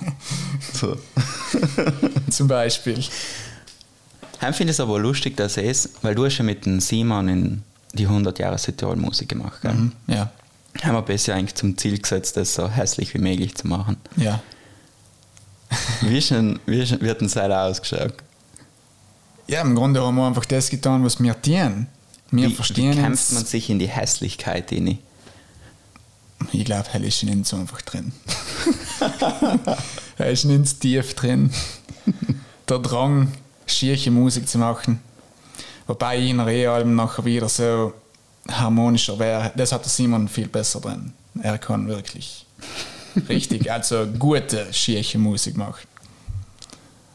<laughs> so. Zum Beispiel. Heim finde ich es aber lustig, dass es, weil du hast ja mit dem Simon in die 100 Jahre Südtirol-Musik gemacht, gell? Mhm. Ja, Haben wir bisher eigentlich zum Ziel gesetzt, das so hässlich wie möglich zu machen. ja. <laughs> Wie, denn, wie, ist, wie hat denn Seil ausgeschaut? Ja, im Grunde haben wir einfach das getan, was wir tun. Wir wie, verstehen wie kämpft man sich in die Hässlichkeit hinein? Ich glaube, er ist nicht so einfach drin. <laughs> er ist nicht tief drin. Der Drang, schierche Musik zu machen. Wobei ich in der Ehe-Alben nachher wieder so harmonischer wäre. Das hat der Simon viel besser drin. Er kann wirklich richtig, also gute schierche Musik machen.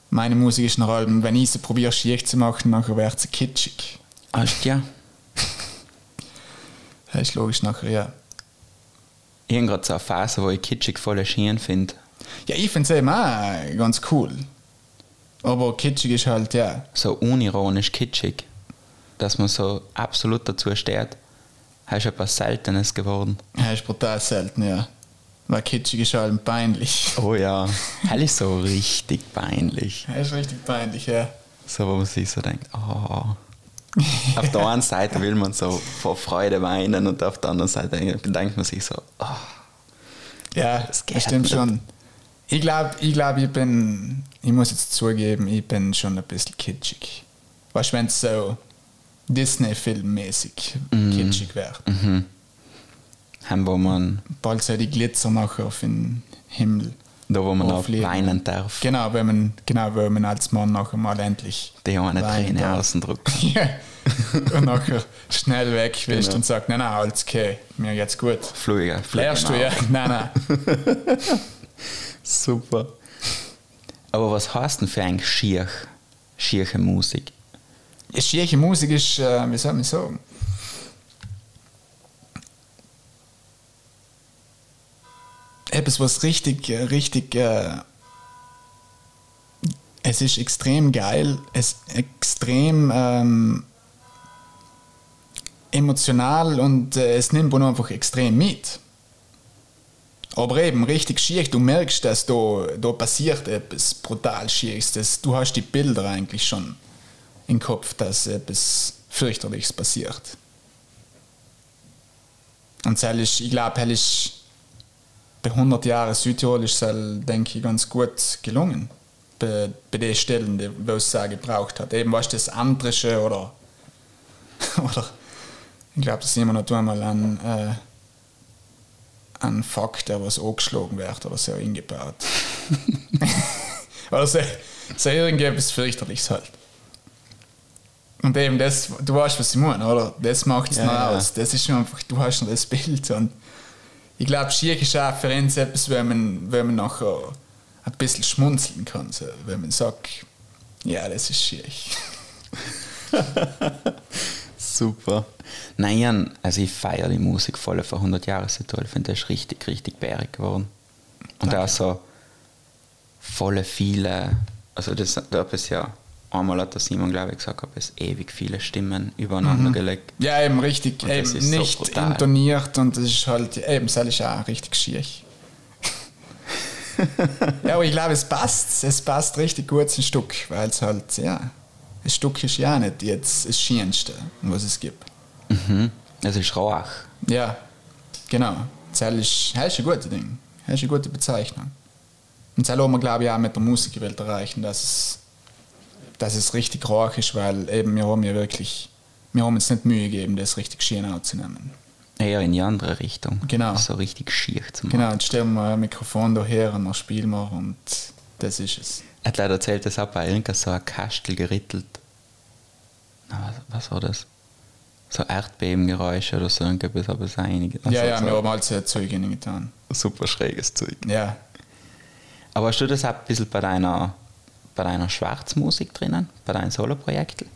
Meine Musik ist nach allem, wenn ich sie probiere schier zu machen, nachher wird sie kitschig. Hast <laughs> ja. Das ist logisch nachher, ja. Ich habe gerade so eine Phase, wo ich kitschig voll erschienen finde. Ja, ich finde es eben auch ganz cool. Aber kitschig ist halt, ja. So unironisch kitschig. Dass man so absolut dazu steht. Das ist etwas Seltenes geworden. Das ist brutal selten, ja. Weil kitschig ist halt peinlich. Oh ja. Das ist so richtig peinlich. Das ist richtig peinlich, ja. So, wo man sich so denkt, oh. Auf der einen Seite will man so vor Freude weinen und auf der anderen Seite denkt man sich so, oh. Ja, Das das, geht stimmt nicht. schon. Ich glaube, ich, glaub, ich bin, ich muss jetzt zugeben, ich bin schon ein bisschen kitschig. Weißt du, wenn es so Disney-Filmmäßig kitschig wäre. Mhm. Haben, wo man, Bald so die Glitzer nachher auf den Himmel. da wo man auch weinen darf, Genau, wenn man, genau, wenn man als Mann nachher mal endlich die eine Träne darf. außen drückt. <laughs> Ja. und nachher schnell wegwischt Genau. und sagt, nein, nein, alles okay, mir geht's gut. Flüge, Flüge Lehrst du, ja? Nein, nein. <laughs> Super. Aber was heißt denn für ein schier, schierche Musik? Ja, Schierche Musik ist, äh, wie soll man sagen? Etwas, was richtig, äh, richtig, äh, es ist extrem geil, es ist extrem ähm, emotional und äh, es nimmt man einfach extrem mit. Aber eben richtig schier, du merkst, dass da, da passiert etwas brutal Schieres. Das, du hast die Bilder eigentlich schon im Kopf, dass etwas fürchterliches passiert. Und ist, ich glaube, ist bei 100 Jahren Südtirol ist es, denke ich, ganz gut gelungen. Bei, bei den Stellen, die, wo es es gebraucht hat. Eben, was das Andrische oder, <laughs> oder ich glaube, das sehen wir noch einmal an, äh, an Fakt, der was angeschlagen wird oder so eingebaut. <laughs> <laughs> oder so, so irgendetwas fürchterliches halt. Und eben das, du weißt, was ich meine, oder? Das macht es Ja, noch ja. aus. Das ist schon einfach, du hast noch das Bild. Und ich glaube, Schier ist auch für uns etwas, wenn man, wenn man nachher ein bisschen schmunzeln kann. So, wenn man sagt, ja, das ist schier. <laughs> Super. Nein, also ich feiere die Musik voll vor 100 Jahren so toll. Ich finde, das ist richtig, richtig bärig geworden. Und Danke. auch so volle viele, also das, da ich ja, einmal hat der Simon, glaube ich, gesagt, habe es ewig viele Stimmen übereinander gelegt. Ja, eben richtig, Und eben so nicht brutal. intoniert und das ist halt, eben, das ist auch richtig schier. <laughs> ja, aber ich glaube, es passt, es passt richtig gut ins Stück, weil es halt, ja, das Stück ist ja nicht jetzt das Schönste, was es gibt. Mhm. Das ist Rauch. Ja, genau. Das ist, das ist ein gutes Ding. Das ist eine gute Bezeichnung. Und das wollen wir, glaube ich, auch mit der Musikerwelt erreichen, dass es, dass es richtig roch ist, weil eben wir haben ja wirklich, wir haben uns nicht Mühe gegeben, das richtig schön aufzunehmen. Eher in die andere Richtung. Genau. So richtig schier zu machen. Genau, jetzt stellen wir ein Mikrofon da her und dann spielen wir und das ist es. Er hat leider erzählt, dass auch bei irgendwas so ein Kastel gerittelt. Na, was, was war das? So Erdbebengeräusche oder so irgendwas, aber es ist einige. ja, ja, so wir haben also Zeugen getan. super schräges Zeug. Ja. Aber hast du das auch ein bisschen bei deiner, bei deiner Schwarzmusik drinnen? Bei deinen Soloprojekten?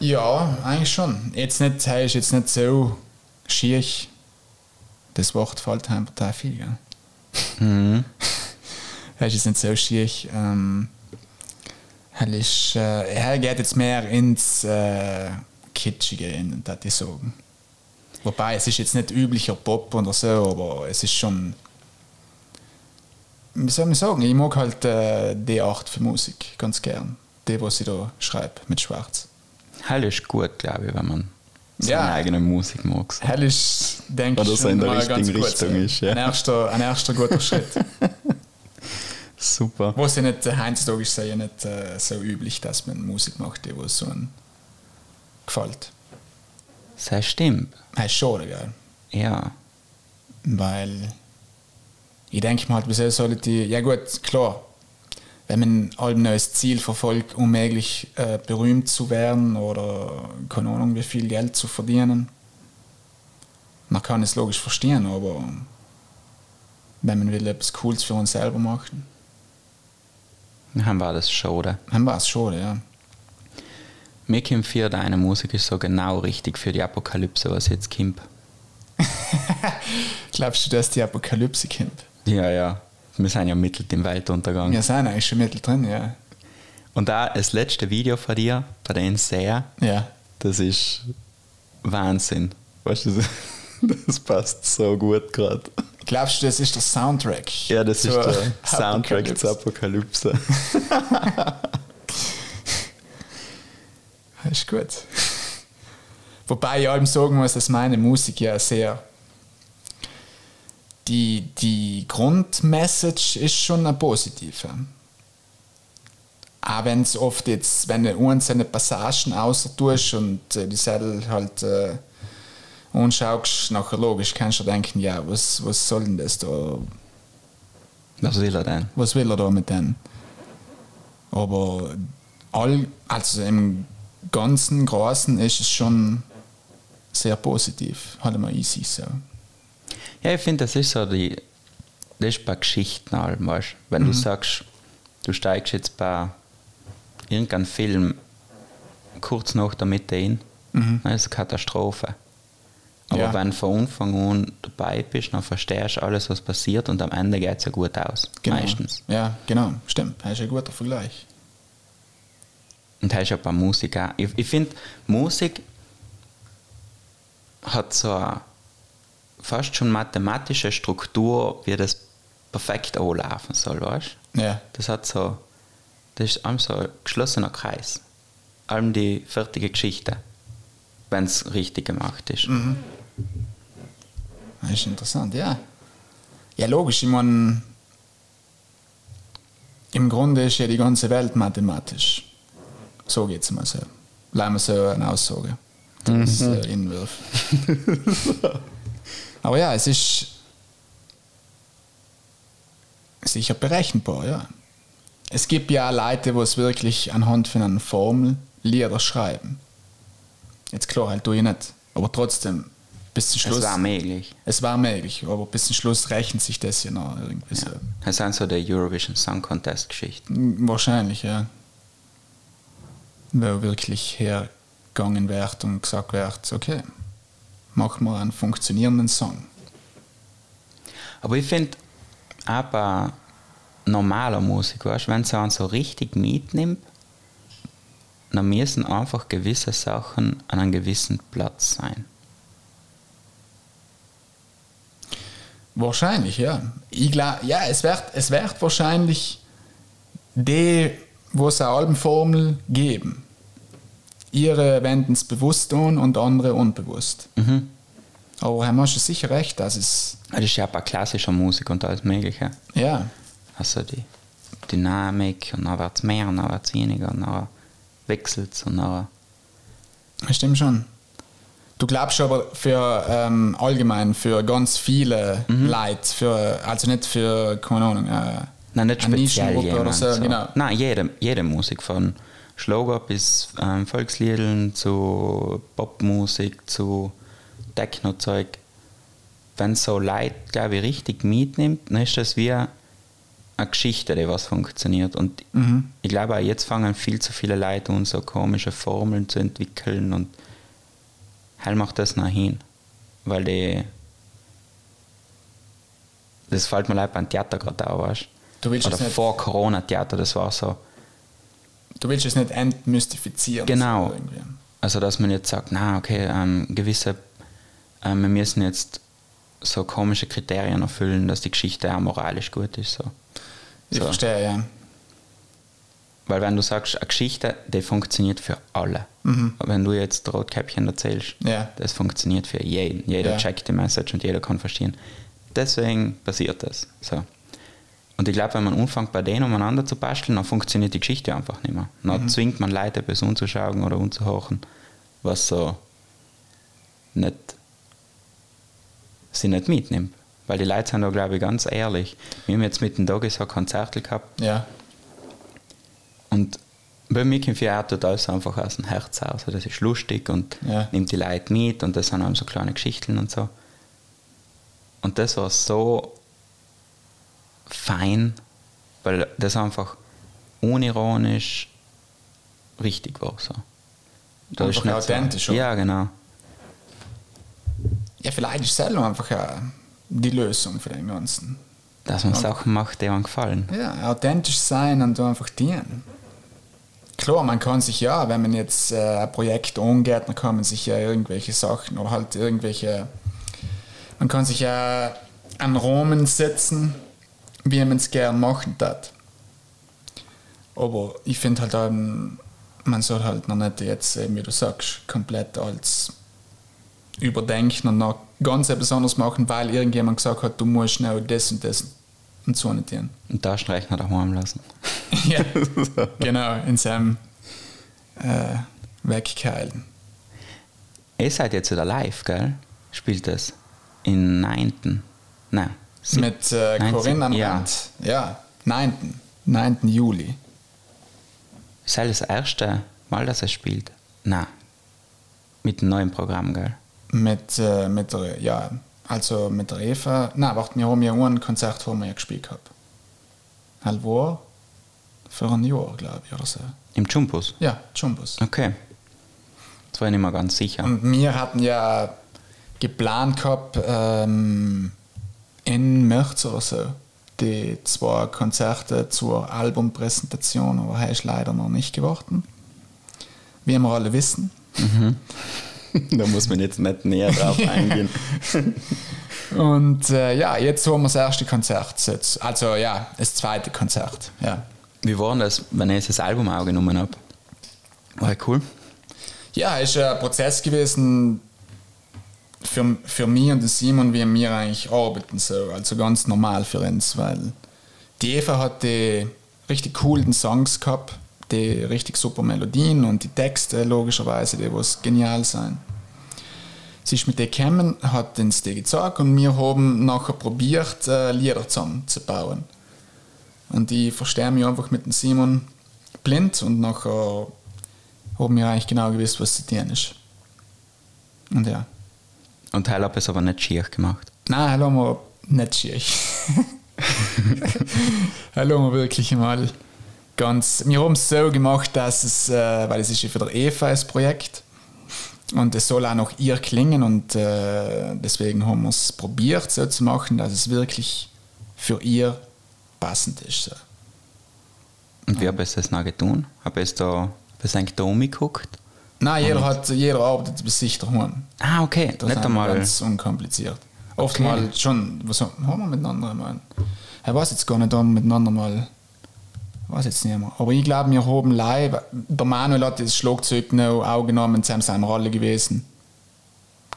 Ja, eigentlich schon. Jetzt nicht, er ist jetzt nicht so schier. Das Wort fällt einem total viel, gell? Mhm. <laughs> Ist jetzt nicht so schier. Ähm, er, ist, äh, er geht jetzt mehr ins äh, Kitschige, in, das ich sagen. Wobei, es ist jetzt nicht üblicher Pop oder so, aber es ist schon. Wie soll man sagen? Ich mag halt äh, die Art für Musik ganz gern. Die, was ich da schreibe, mit Schwarz. Halt ist gut, glaube ich, wenn man seine Ja. eigene Musik mag. Hell ist, denke ich, so in der mal richtigen ganz gut, Richtung ja. ist, ja. Ein erster, ein erster guter Schritt. <laughs> Super. Was ja nicht, äh, heutzutage ist es ja nicht äh, so üblich, dass man Musik macht, die was so einem gefällt. Das stimmt. Das ist schade, gell? Ja. Weil ich denke mal, halt, wieso sollte die. Ja, gut, klar. Wenn man halt ein neues Ziel verfolgt, um möglich äh, berühmt zu werden oder keine Ahnung, wie viel Geld zu verdienen, man kann es logisch verstehen, aber wenn man will etwas Cooles für uns selber machen, Dann war das schade. dann war es schade, ja. Mir kommt für deine Musik ist so genau richtig für die Apokalypse, was jetzt kommt. <laughs> Glaubst du, dass die Apokalypse kommt? Ja, ja. Wir sind ja mitten im Weltuntergang. Wir sind eigentlich schon mittel drin, ja. Und da das letzte Video von dir, bei den sehr, Ja. das ist Wahnsinn. Weißt du, das- <laughs> passt so gut gerade. Glaubst du, das ist der Soundtrack? Ja, das ist der Soundtrack zur Apokalypse? <laughs> Ist gut. Wobei ich allem sagen muss, dass meine Musik ja sehr. Die, die Grundmessage ist schon eine positive. Auch wenn es oft jetzt, wenn du einzelne Passagen außer tust und äh, die Sättel halt äh, anschaust, nachher logisch kannst du denken, ja, was, was soll denn das da? Was will er denn? was will er da mit denen? Aber all, also im ganzen Großen ist es schon sehr positiv, halt mal easy so. Ja, ich finde, das ist so die. Das ist bei Geschichten allem, weißt? Wenn du sagst, du steigst jetzt bei irgendeinem Film kurz nach der Mitte in, dann ist es eine Katastrophe. Aber Ja. wenn du von Anfang an dabei bist, dann verstehst du alles, was passiert und am Ende geht es ja gut aus. Meistens. Ja, genau, stimmt. Das ist ein guter Vergleich. Und das ist ja bei Musik auch. Ich, ich finde, Musik hat so eine fast schon mathematische Struktur, wie das perfekt anlaufen soll, weißt du? Ja, Das hat so, das ist allem so ein geschlossener Kreis. Allem die fertige Geschichte, wenn es richtig gemacht ist. das ist interessant, ja. Ja, logisch, ich meine, im Grunde ist ja die ganze Welt mathematisch. So geht es mal so. Bleiben wir so eine Aussage. Das äh, Inwurf. <laughs> Aber ja, es ist sicher berechenbar, ja. Es gibt ja Leute, wo es wirklich anhand von einer Formel Lieder schreiben. Jetzt klar, halt du ich nicht. Aber trotzdem, bis zum Schluss. Es war möglich. Es war möglich, aber bis zum Schluss rechnet sich das ja noch irgendwie so. Das sind so die Eurovision Song Contest Geschichten. Wahrscheinlich, ja. Wo wirklich hergegangen wird und gesagt wird, okay, machen wir einen funktionierenden Song. Aber ich finde, bei normaler Musik, weißt, wenn es einen so richtig mitnimmt, dann müssen einfach gewisse Sachen an einem gewissen Platz sein. Wahrscheinlich, ja. Ich glaub, ja, es wird, es wird wahrscheinlich die, wo es eine Albenformel geben. Ihre wenden es bewusst an und andere unbewusst. Mhm. Aber Herr Mosch ist sicher recht, dass es, Das ist ja auch bei klassischer Musik und alles Mögliche. ja, Also die Dynamik und dann wird es mehr und dann wird es weniger und dann wechselt es und dann Das stimmt schon. Du glaubst aber für ähm, allgemein, für ganz viele Leute, für, also nicht für, keine Ahnung, äh, Nein, nicht speziell jemand, oder so, so. genau. Nein, jede, jede Musik, von Schlager bis ähm, Volksliedern zu Popmusik zu Techno-Zeug. Wenn so Leute, glaube ich, richtig mitnimmt, dann ist das wie eine Geschichte, die was funktioniert. Und Mhm. ich glaube auch jetzt fangen viel zu viele Leute an, so komische Formeln zu entwickeln und hell macht das nach hin. Weil die das fällt mir leid beim Theater gerade auch, weißt Du willst Oder vor Corona-Theater, das war so. Du willst es nicht entmystifizieren. Genau. So irgendwie. Also, dass man jetzt sagt, na, okay, ähm, gewisse, ähm, wir müssen jetzt so komische Kriterien erfüllen, dass die Geschichte auch moralisch gut ist. So. Ich So. verstehe, ja. Weil wenn du sagst, eine Geschichte, die funktioniert für alle. Wenn du jetzt Rotkäppchen erzählst, Mhm. Ja. das funktioniert für jeden. Jeder Ja. checkt die Message und jeder kann verstehen. Deswegen passiert das. So. Und ich glaube, wenn man anfängt, bei denen umeinander zu basteln, dann funktioniert die Geschichte einfach nicht mehr. Dann Mhm. zwingt man Leute, etwas umzuschauen oder umzuhören, was so nicht, sie nicht mitnimmt. Weil die Leute sind da, glaube ich, ganz ehrlich. Wir haben jetzt mit dem Doggy so ein Konzert gehabt Ja. und bei mir kommt ja auch total so einfach aus dem Herz raus. Das ist lustig und Ja. nimmt die Leute mit und das sind auch so kleine Geschichten und so. Und das war so fein, weil das einfach unironisch richtig war. So. Da Einfach nicht authentisch, So, ja, genau. Ja, vielleicht ist selber einfach ja die Lösung für den Ganzen. Dass man Sachen macht, die einem gefallen. Ja, authentisch sein und einfach dienen. Klar, man kann sich ja, wenn man jetzt äh, ein Projekt angeht, dann kann man sich ja irgendwelche Sachen oder halt irgendwelche, man kann sich ja einen Rahmen setzen, wie man es gern machen hat. Aber ich finde halt, ähm, man soll halt noch nicht jetzt, eben wie du sagst, komplett als überdenken und noch ganz etwas anderes machen, weil irgendjemand gesagt hat, du musst schnell das und das und so nicht tun. Und Taschenrechner daheim lassen. <laughs> ja, <laughs> genau, in seinem äh, Wegkeilen. Ihr seid jetzt wieder live, gell? Spielt das? In 9. Nein. Sieb- Mit äh, 19. Corinne am ja. Rand. Ja, 9. 9. Juli. Ist das das erste Mal, dass er spielt? Nein. Mit dem neuen Programm, gell? Mit, äh, mit ja, also mit Eva. Nein, warte, wir haben ja auch ein Konzert, wo wir ja gespielt. Halb war für ein Jahr, glaube ich, oder so. Im Jumpus? Ja, Jumbos. Okay. Das war ich nicht mehr ganz sicher. Und wir hatten ja geplant gehabt, ähm, in März oder so, die zwei Konzerte zur Albumpräsentation, aber er ist leider noch nicht geworden. Wie wir alle wissen. <laughs> da muss man jetzt nicht näher drauf <laughs> eingehen. Und äh, ja, jetzt haben wir das erste Konzert. Jetzt. Also ja, das zweite Konzert. Ja, Wie war denn das, wenn ich das Album aufgenommen habe? War cool. ja es ist ein Prozess gewesen für, für mich und den Simon, wie wir eigentlich arbeiten. So. Also ganz normal für uns, weil die Eva hat die richtig coolen Songs gehabt, die richtig super Melodien und die Texte logischerweise, die was genial sein. Sie ist mit denen gekommen, hat uns die gezeigt und wir haben nachher probiert, äh, Lieder zusammenzubauen. Und ich verstehe mich einfach mit dem Simon blind und nachher haben wir eigentlich genau gewusst, was zu tun ist. Und ja. Und Teil habe ich es aber nicht schier gemacht. Nein, haben wir nicht schier. <laughs> haben wir wirklich mal ganz. Wir haben es so gemacht, dass es, äh, weil es ist ja für der Eva das Projekt und es soll auch noch ihr klingen und äh, deswegen haben wir es probiert so zu machen, dass es wirklich für ihr passend ist. So. Und wie habe ich das noch getan? Habe ich da, bis eigentlich da umgeguckt? Nein, jeder, hat, jeder arbeitet bei sich daheim. Ah, okay. Das nicht ist einmal. ganz unkompliziert. Oft Okay. mal schon, was haben wir miteinander mal? Ich weiß jetzt gar nicht, ob wir miteinander mal. Weiß jetzt nicht mehr. Aber ich glaube, wir haben live. Der Manuel hat das Schlagzeug noch auch genommen, zusammen sind wir alle gewesen.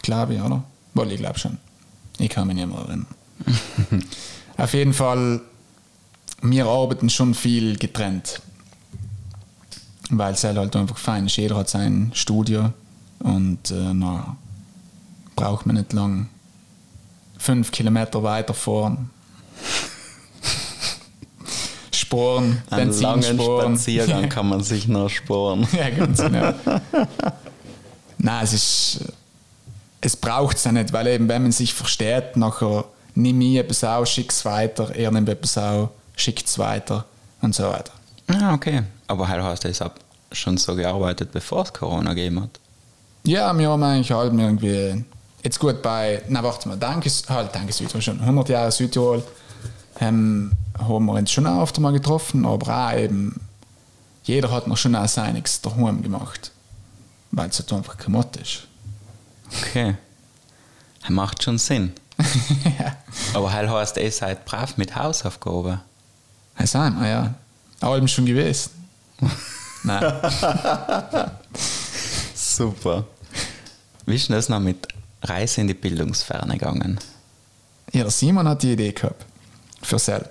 Glaube ich, oder? Wohl, ich glaube schon. Ich kann mich nicht mehr erinnern. <laughs> Auf jeden Fall wir arbeiten schon viel getrennt. Weil es halt einfach fein ist. Jeder hat sein Studio und äh, na, braucht man nicht lang fünf Kilometer weiter fahren. <laughs> Sporen, Einen langen Benzinsporen. Spaziergang kann man sich noch sporen. <laughs> ja, ganz genau. Nein, es ist. Es braucht es ja nicht, weil eben, wenn man sich versteht, nachher nimm ich etwas auch, schick es weiter, er nimmt etwas auch, schickt es weiter und so weiter. Ah, okay. Aber halt hast du deshalb schon so gearbeitet, bevor es Corona gegeben hat. Ja, wir haben eigentlich halt irgendwie. Jetzt gut bei. Na, warte mal, danke, halt, danke Südtirol schon. 100 Jahre Südtirol ähm, haben wir uns schon auch oft mal getroffen, aber auch eben. Jeder hat noch schon auch seiniges daheim gemacht. Weil es halt einfach kein Mott ist. Okay. Macht schon Sinn. <laughs> ja. Aber halt heißt, ihr seid brav mit Hausaufgaben. Das sind wir, ja. Allem schon gewesen. <laughs> Nein. <laughs> Super. Wie ist denn das noch mit Reise in die Bildungsferne gegangen? Ja, der Simon hat die Idee gehabt. Für Sel.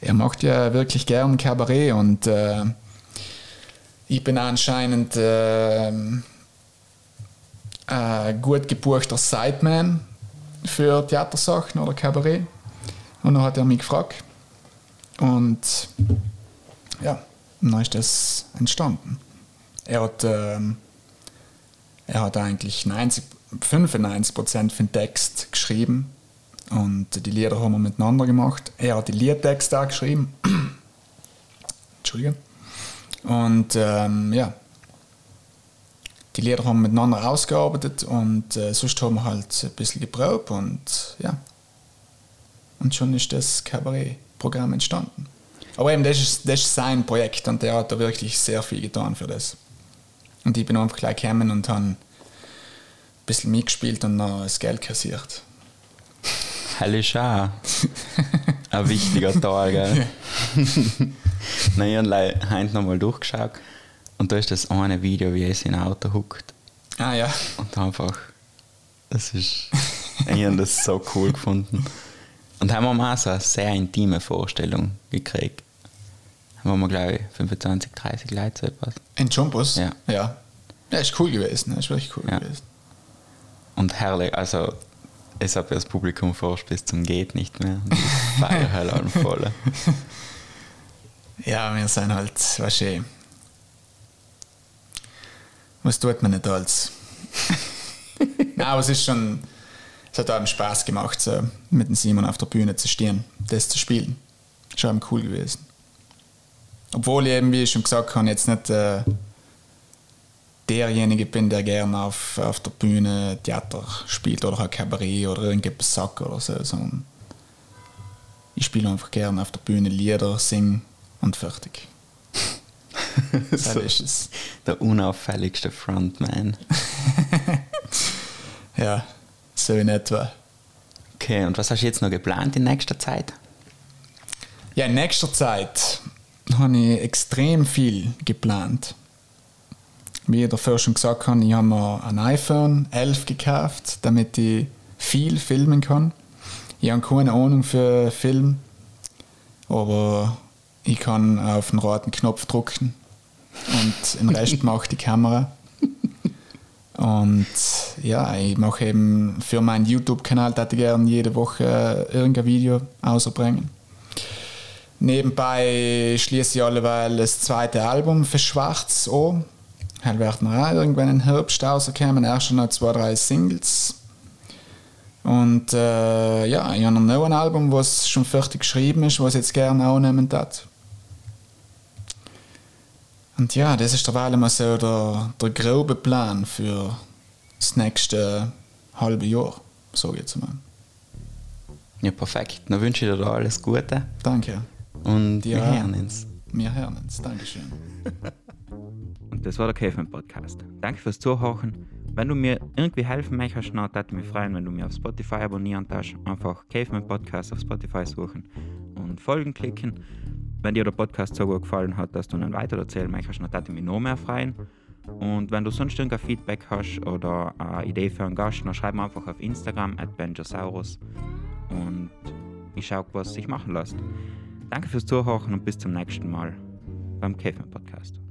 Er macht ja wirklich gern Kabarett und äh, ich bin anscheinend äh, äh, gut gebuchter Sideman für Theatersachen oder Kabarett. Und dann hat er mich gefragt. Und ja, dann ist das entstanden. Er hat, ähm, er hat eigentlich 90, 95% für den Text geschrieben und die Lieder haben wir miteinander gemacht. Er hat die Liedtexte auch geschrieben. <clears throat> Entschuldige. Und ähm, ja, die Lieder haben wir miteinander ausgearbeitet und äh, sonst haben wir halt ein bisschen geprobt und ja. Und schon ist das Kabarettprogramm entstanden. Aber eben, das ist, das ist sein Projekt und der hat da wirklich sehr viel getan für das. Und ich bin einfach gleich gekommen und habe ein bisschen mitgespielt und noch das Geld kassiert. Hell ist auch <laughs> ein wichtiger Teil, gell? <laughs> Nein, ich habe heute nochmal durchgeschaut und da ist das eine Video, wie er in ein Auto huckt Ah ja. und einfach, das ist, ich habe das so cool gefunden. <laughs> Und haben wir auch so eine sehr intime Vorstellung gekriegt. Haben wir, glaube ich, 25, 30 Leute so etwas. In Jumpus? Ja. Ja. Ja, ist cool gewesen. Das ist wirklich cool Ja. gewesen. Und herrlich, also ich habe das Publikum forscht bis zum geht nicht mehr. Und die Feier halt voll. <laughs> Ja, wir sind halt, weißt du, was tut man nicht als? <laughs> Nein, aber es ist schon, es hat einem Spaß gemacht, so mit dem Simon auf der Bühne zu stehen, das zu spielen. Schon cool gewesen. Obwohl ich eben, wie ich schon gesagt habe, jetzt nicht äh, derjenige bin, der gerne auf, auf der Bühne Theater spielt oder halt Kabarett oder irgendetwas sagt oder so, sondern ich spiele einfach gerne auf der Bühne Lieder, sing und fertig. <laughs> Das so, ist es. der unauffälligste Frontman. <laughs> Ja, so in etwa. Okay, und was hast du jetzt noch geplant in nächster Zeit? Ja, in nächster Zeit habe ich extrem viel geplant. Wie ich davor schon gesagt habe, ich habe mir ein iPhone 11 gekauft, damit ich viel filmen kann. Ich habe keine Ahnung für Film, aber ich kann auf den roten Knopf drücken und den Rest <laughs> macht die Kamera. Und ja, ich mache eben für meinen YouTube-Kanal, da gerne jede Woche irgendein Video ausbringen. Nebenbei schließe ich alleweil das zweite Album für Schwarz an. Halt werden auch irgendwann im Herbst rauskommen. Erst noch zwei, drei Singles. Und äh, ja, ich habe noch ein Album, was schon fertig geschrieben ist, was ich jetzt gerne aufnehmen hat. Und ja, das ist derweil mal so der, der grobe Plan für das nächste halbe Jahr, ich jetzt mal. Ja, perfekt. Dann wünsche ich dir alles Gute Danke. und Ja. wir hören uns. Wir hören uns. Dankeschön. <laughs> Und das war der Caveman Podcast. Danke fürs Zuhören. Wenn du mir irgendwie helfen möchtest, dann würde ich mich freuen, wenn du mir auf Spotify abonnieren darfst. Einfach Caveman Podcast auf Spotify suchen und Folgen klicken. Wenn dir der Podcast so gut gefallen hat, dass du ihn weiter erzählen möchtest, dann würde ich mich noch mehr freuen. Und wenn du sonst irgendein Feedback hast oder eine Idee für einen Gast, dann schreib mir einfach auf Instagram at Benjosaurus und ich schaue, was sich machen lässt. Danke fürs Zuhören und bis zum nächsten Mal beim Caveman Podcast.